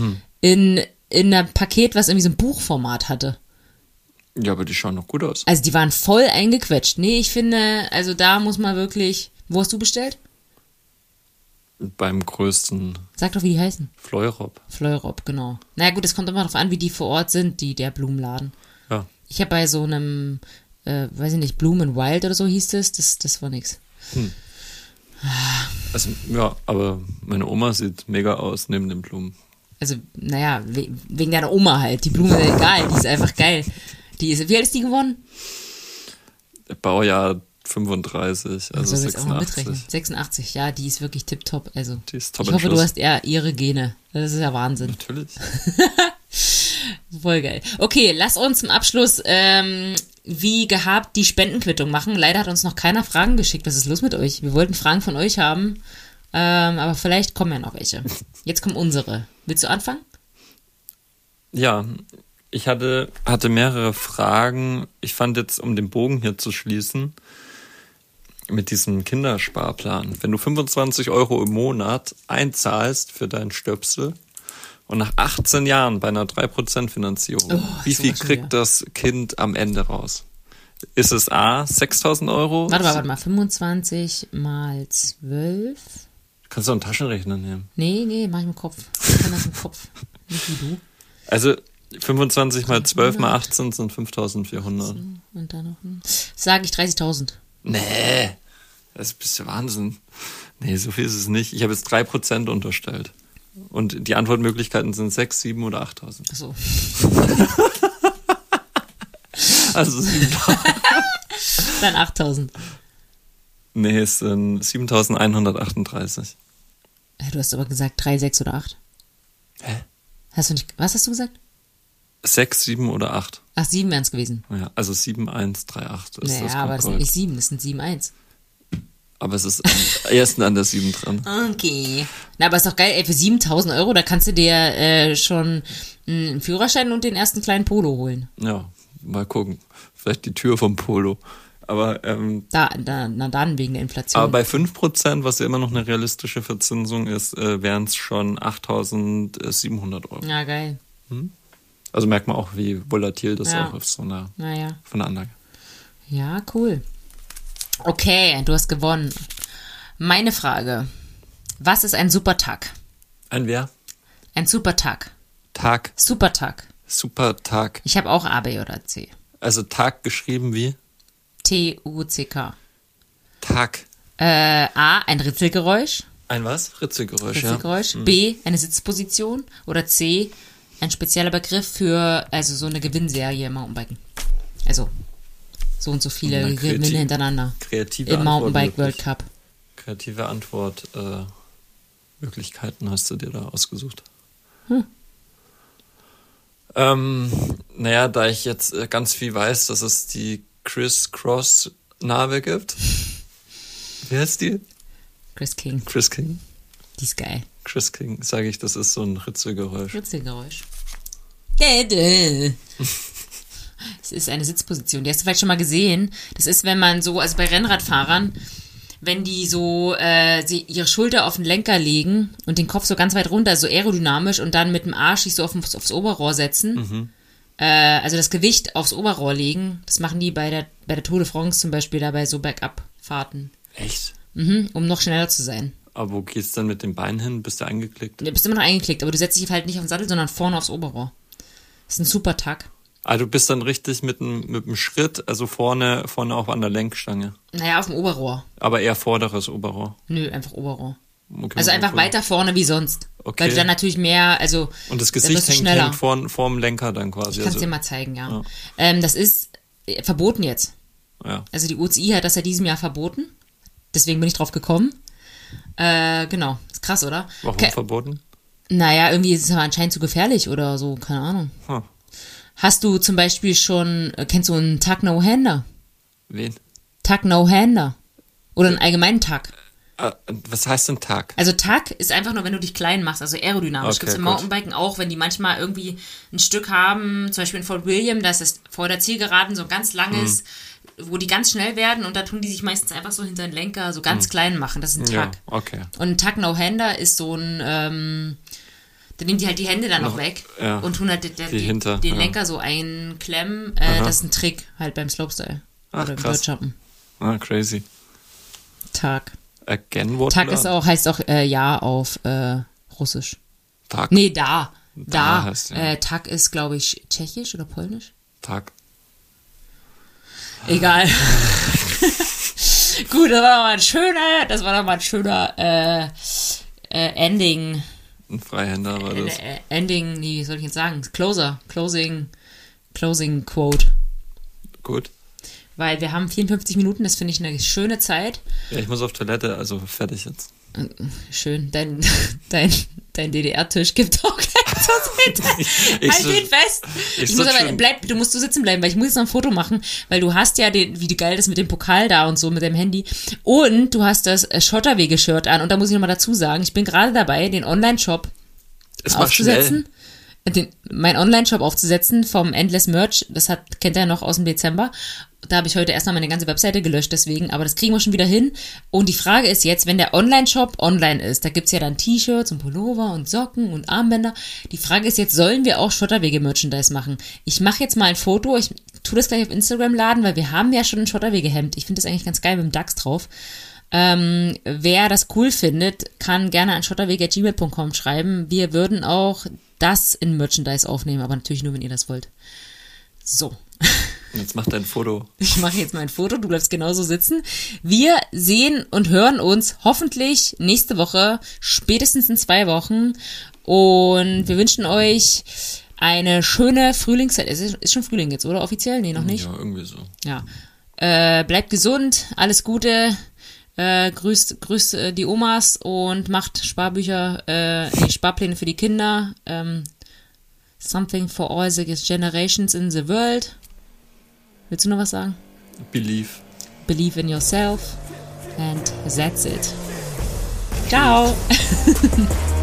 Speaker 1: in, in einem Paket, was irgendwie so ein Buchformat hatte.
Speaker 2: Ja, aber die schauen noch gut aus.
Speaker 1: Also die waren voll eingequetscht. Nee, ich finde, also da muss man wirklich. Wo hast du bestellt?
Speaker 2: Beim größten
Speaker 1: Sag doch, wie die heißen.
Speaker 2: Fleurop.
Speaker 1: Fleurop, genau. Naja gut, es kommt immer darauf an, wie die vor Ort sind, die der Blumenladen.
Speaker 2: Ja.
Speaker 1: Ich habe bei so einem, äh, weiß ich nicht, Blumen Wild oder so hieß es, das, das war nix.
Speaker 2: Also, ja, aber meine Oma sieht mega aus neben den Blumen.
Speaker 1: Also, naja, we wegen deiner Oma halt. Die Blume ist egal, die ist einfach geil. Die ist, wie alt ist die geworden?
Speaker 2: Baujahr 35, also
Speaker 1: Soll wir jetzt auch mal mitrechnen?
Speaker 2: 86.
Speaker 1: 86, ja, die ist wirklich tipptopp. Also,
Speaker 2: Die ist top
Speaker 1: ich hoffe, du hast eher ihre Gene. Das ist ja Wahnsinn.
Speaker 2: Natürlich.
Speaker 1: Voll geil. Okay, lass uns zum Abschluss ähm, wie gehabt die Spendenquittung machen. Leider hat uns noch keiner Fragen geschickt. Was ist los mit euch? Wir wollten Fragen von euch haben, ähm, aber vielleicht kommen ja noch welche. Jetzt kommen unsere. Willst du anfangen?
Speaker 2: Ja, ich hatte, hatte mehrere Fragen. Ich fand jetzt, um den Bogen hier zu schließen, mit diesem Kindersparplan. Wenn du 25 Euro im Monat einzahlst für deinen Stöpsel und nach 18 Jahren bei einer 3% Finanzierung,
Speaker 1: Oh,
Speaker 2: wie viel kriegt
Speaker 1: wieder.
Speaker 2: das Kind am Ende raus? Ist es A, 6000 Euro?
Speaker 1: Warte mal, warte mal. 25 mal 12?
Speaker 2: Kannst du einen Taschenrechner nehmen?
Speaker 1: Nee, nee, mach ich im Kopf. Ich kann das im Kopf. Nicht wie du.
Speaker 2: Also 25 mal 12 mal 18 sind 5400.
Speaker 1: Und dann noch ein. Sage ich 30.000.
Speaker 2: Nee, das ist ein bisschen Wahnsinn. Nee, so viel ist es nicht. Ich habe jetzt 3% unterstellt. Und die Antwortmöglichkeiten sind 6, 7 oder 8000.
Speaker 1: Achso.
Speaker 2: Also 7000.
Speaker 1: Dann 8.000.
Speaker 2: nee, es sind 7138.
Speaker 1: Äh, Du hast aber gesagt 3, 6 oder 8.
Speaker 2: Hä?
Speaker 1: Hast du nicht. Was hast du gesagt?
Speaker 2: 6, 7 oder 8.
Speaker 1: Ach, 7 wären es gewesen.
Speaker 2: Ja, also 7138 ist
Speaker 1: naja,
Speaker 2: das
Speaker 1: aber das sind nicht 7, das sind 7, 1.
Speaker 2: Aber es ist am ersten an der 7 dran.
Speaker 1: Okay. Na, aber ist doch geil, ey, für 7000 Euro, da kannst du dir äh, schon einen Führerschein und den ersten kleinen Polo holen.
Speaker 2: Ja, mal gucken. Vielleicht die Tür vom Polo. Aber, ähm,
Speaker 1: Da, da, na dann, wegen der Inflation.
Speaker 2: aber bei 5%, was ja immer noch eine realistische Verzinsung ist, äh, wären es schon 8700 Euro.
Speaker 1: ja, geil.
Speaker 2: Also merkt man auch, wie volatil das
Speaker 1: Ja.
Speaker 2: auch ist von der,
Speaker 1: Naja.
Speaker 2: von der Anlage.
Speaker 1: Ja, cool. Okay, du hast gewonnen. Meine Frage. Was ist ein Supertag?
Speaker 2: Ein wer?
Speaker 1: Ein Supertag.
Speaker 2: Tag,
Speaker 1: Supertag.
Speaker 2: super Tag.
Speaker 1: Ich habe auch A, B oder C.
Speaker 2: Also Tag geschrieben wie
Speaker 1: T-U-C-K.
Speaker 2: Tag.
Speaker 1: Äh, A, ein Ritzelgeräusch.
Speaker 2: Ein was? Ritzelgeräusch, ja.
Speaker 1: Ritzelgeräusch. B, eine Sitzposition. Oder C, ein spezieller Begriff für, also so eine Gewinnserie im Mountainbiken. Also, so und so viele
Speaker 2: Na,
Speaker 1: Gewinne
Speaker 2: kreativ-
Speaker 1: hintereinander.
Speaker 2: Kreative
Speaker 1: Im
Speaker 2: Antwort
Speaker 1: Mountainbike World. Cup.
Speaker 2: Kreative Antwort, äh, Möglichkeiten hast du dir da ausgesucht.
Speaker 1: Hm.
Speaker 2: Ähm, naja, da ich jetzt äh, ganz viel weiß, dass es die Chris Cross Narbe gibt. Wie heißt die?
Speaker 1: Chris King.
Speaker 2: Chris King.
Speaker 1: Die ist geil.
Speaker 2: Chris King, sage ich, das ist so ein Ritzelgeräusch.
Speaker 1: Ritzelgeräusch. Dädel. Es ist eine Sitzposition. Die hast du vielleicht schon mal gesehen. Das ist, wenn man so, also bei Rennradfahrern, wenn die so äh, sie ihre Schulter auf den Lenker legen und den Kopf so ganz weit runter, so aerodynamisch und dann mit dem Arsch sich so auf, aufs Oberrohr setzen. Äh, also das Gewicht aufs Oberrohr legen. Das machen die bei der, bei der Tour de France zum Beispiel dabei so Bergabfahrten.
Speaker 2: Echt?
Speaker 1: Mhm, um noch schneller zu sein.
Speaker 2: Aber wo geht's dann mit dem Bein hin? Bist du eingeklickt?
Speaker 1: Du bist immer noch eingeklickt, aber du setzt dich halt nicht auf den Sattel, sondern vorne aufs Oberrohr. Das ist ein super Tag.
Speaker 2: Ah, du bist dann richtig mit dem, mit dem Schritt, also vorne, vorne auch an der Lenkstange.
Speaker 1: Naja, auf dem Oberrohr.
Speaker 2: Aber eher vorderes Oberrohr.
Speaker 1: Nö, einfach Oberrohr.
Speaker 2: Okay,
Speaker 1: Also einfach weiter vorne wie sonst.
Speaker 2: Okay.
Speaker 1: Weil du dann natürlich mehr, also
Speaker 2: Und das Gesicht
Speaker 1: du
Speaker 2: hängt,
Speaker 1: schneller.
Speaker 2: hängt vor, vorm Lenker dann quasi.
Speaker 1: Ich kann es
Speaker 2: also,
Speaker 1: dir mal zeigen, ja.
Speaker 2: Ja.
Speaker 1: Ähm, das ist äh, verboten jetzt.
Speaker 2: ja.
Speaker 1: Also die UCI hat das ja diesem Jahr verboten. Deswegen bin ich drauf gekommen. Äh, genau. Ist krass, oder?
Speaker 2: Warum
Speaker 1: Ke-
Speaker 2: verboten?
Speaker 1: naja, irgendwie ist es aber anscheinend zu gefährlich oder so, keine Ahnung.
Speaker 2: Huh.
Speaker 1: Hast du zum Beispiel schon, äh, kennst du einen Tag No Hander?
Speaker 2: Wen?
Speaker 1: Tag No Hander. Oder einen allgemeinen Tag.
Speaker 2: Ah, was heißt denn Tag?
Speaker 1: Also Tag ist einfach nur, wenn du dich klein machst, also aerodynamisch.
Speaker 2: Okay,
Speaker 1: Gibt's im
Speaker 2: gut.
Speaker 1: Mountainbiken auch, wenn die manchmal irgendwie ein Stück haben, zum Beispiel in Fort William, das ist vor der Zielgeraden so ein ganz langes,
Speaker 2: Mhm.
Speaker 1: Wo die ganz schnell werden und da tun die sich meistens einfach so hinter den Lenker so ganz klein machen. Das ist ein
Speaker 2: Mhm. Ja,
Speaker 1: Tag.
Speaker 2: okay.
Speaker 1: Und ein Tag No-Hander ist so ein, ähm, da nehmen die halt die Hände dann noch
Speaker 2: Noch-
Speaker 1: weg
Speaker 2: ja.
Speaker 1: und tun halt die, die,
Speaker 2: hinter,
Speaker 1: den
Speaker 2: ja.
Speaker 1: Lenker so einklemmen. Äh, das ist ein Trick halt beim Slopestyle.
Speaker 2: Ach,
Speaker 1: Oder im
Speaker 2: krass.
Speaker 1: Dirtjumpen.
Speaker 2: Ah, crazy.
Speaker 1: Tag.
Speaker 2: Again what
Speaker 1: Tag ist auch, heißt auch äh, Ja auf äh, Russisch.
Speaker 2: Tag.
Speaker 1: Nee, da. Da.
Speaker 2: Da heißt, ja.
Speaker 1: äh, Tag ist, glaube ich, tschechisch oder polnisch.
Speaker 2: Tag.
Speaker 1: Egal. Gut, das war mal ein schöner, das war doch mal ein schöner äh, äh, Ending.
Speaker 2: Ein Freihänder war das.
Speaker 1: Äh, Ending, wie soll ich jetzt sagen? Closer, Closing, Closing Quote.
Speaker 2: Gut.
Speaker 1: Weil wir haben 54 Minuten, das finde ich eine schöne Zeit.
Speaker 2: Ja, ich muss auf Toilette, also fertig jetzt.
Speaker 1: Schön. Dein, dein, dein DDR-Tisch gibt auch gleich zur Seite.
Speaker 2: Ich
Speaker 1: halt
Speaker 2: so-
Speaker 1: den fest.
Speaker 2: ich
Speaker 1: Ich
Speaker 2: so
Speaker 1: muss aber, bleib, du musst so sitzen bleiben, weil ich muss jetzt noch ein Foto machen, weil du hast ja den, wie geil das mit dem Pokal da und so, mit dem Handy. Und du hast das äh, Schotterwege-Shirt an. Und da muss ich nochmal dazu sagen, ich bin gerade dabei, den Online-Shop aufzusetzen.
Speaker 2: schnell.
Speaker 1: Den, mein Online-Shop aufzusetzen vom Endless Merch, das hat, kennt ja noch aus dem Dezember. Da habe ich heute erstmal meine ganze Webseite gelöscht, deswegen, aber das kriegen wir schon wieder hin. Und die Frage ist jetzt, wenn der Online-Shop online ist, da gibt's ja dann T-Shirts und Pullover und Socken und Armbänder. Die Frage ist jetzt, sollen wir auch Schotterwege-Merchandise machen? Ich mache jetzt mal ein Foto, ich tu das gleich auf Instagram laden, weil wir haben ja schon ein Schotterwege-Hemd. Ich finde das eigentlich ganz geil mit dem DAX drauf. Ähm, wer das cool findet, kann gerne an schotterwege.gmail.com schreiben. Wir würden auch das in Merchandise aufnehmen, aber natürlich nur, wenn ihr das wollt. So.
Speaker 2: Jetzt macht ein Foto.
Speaker 1: Ich mache jetzt mal ein Foto, du bleibst genauso sitzen. Wir sehen und hören uns hoffentlich nächste Woche, spätestens in zwei Wochen. Und wir wünschen euch eine schöne Frühlingszeit. Es ist ist schon Frühling jetzt, oder? Offiziell? Nee, noch nicht.
Speaker 2: Ja, irgendwie so.
Speaker 1: Ja. Äh, bleibt gesund, alles Gute. Äh, grüßt, grüßt äh, die Omas und macht Sparbücher, äh, nee, Sparpläne für die Kinder. Ähm, something for all the generations in the world. Willst du noch was sagen?
Speaker 2: Believe.
Speaker 1: Believe in yourself. And that's it. Ciao.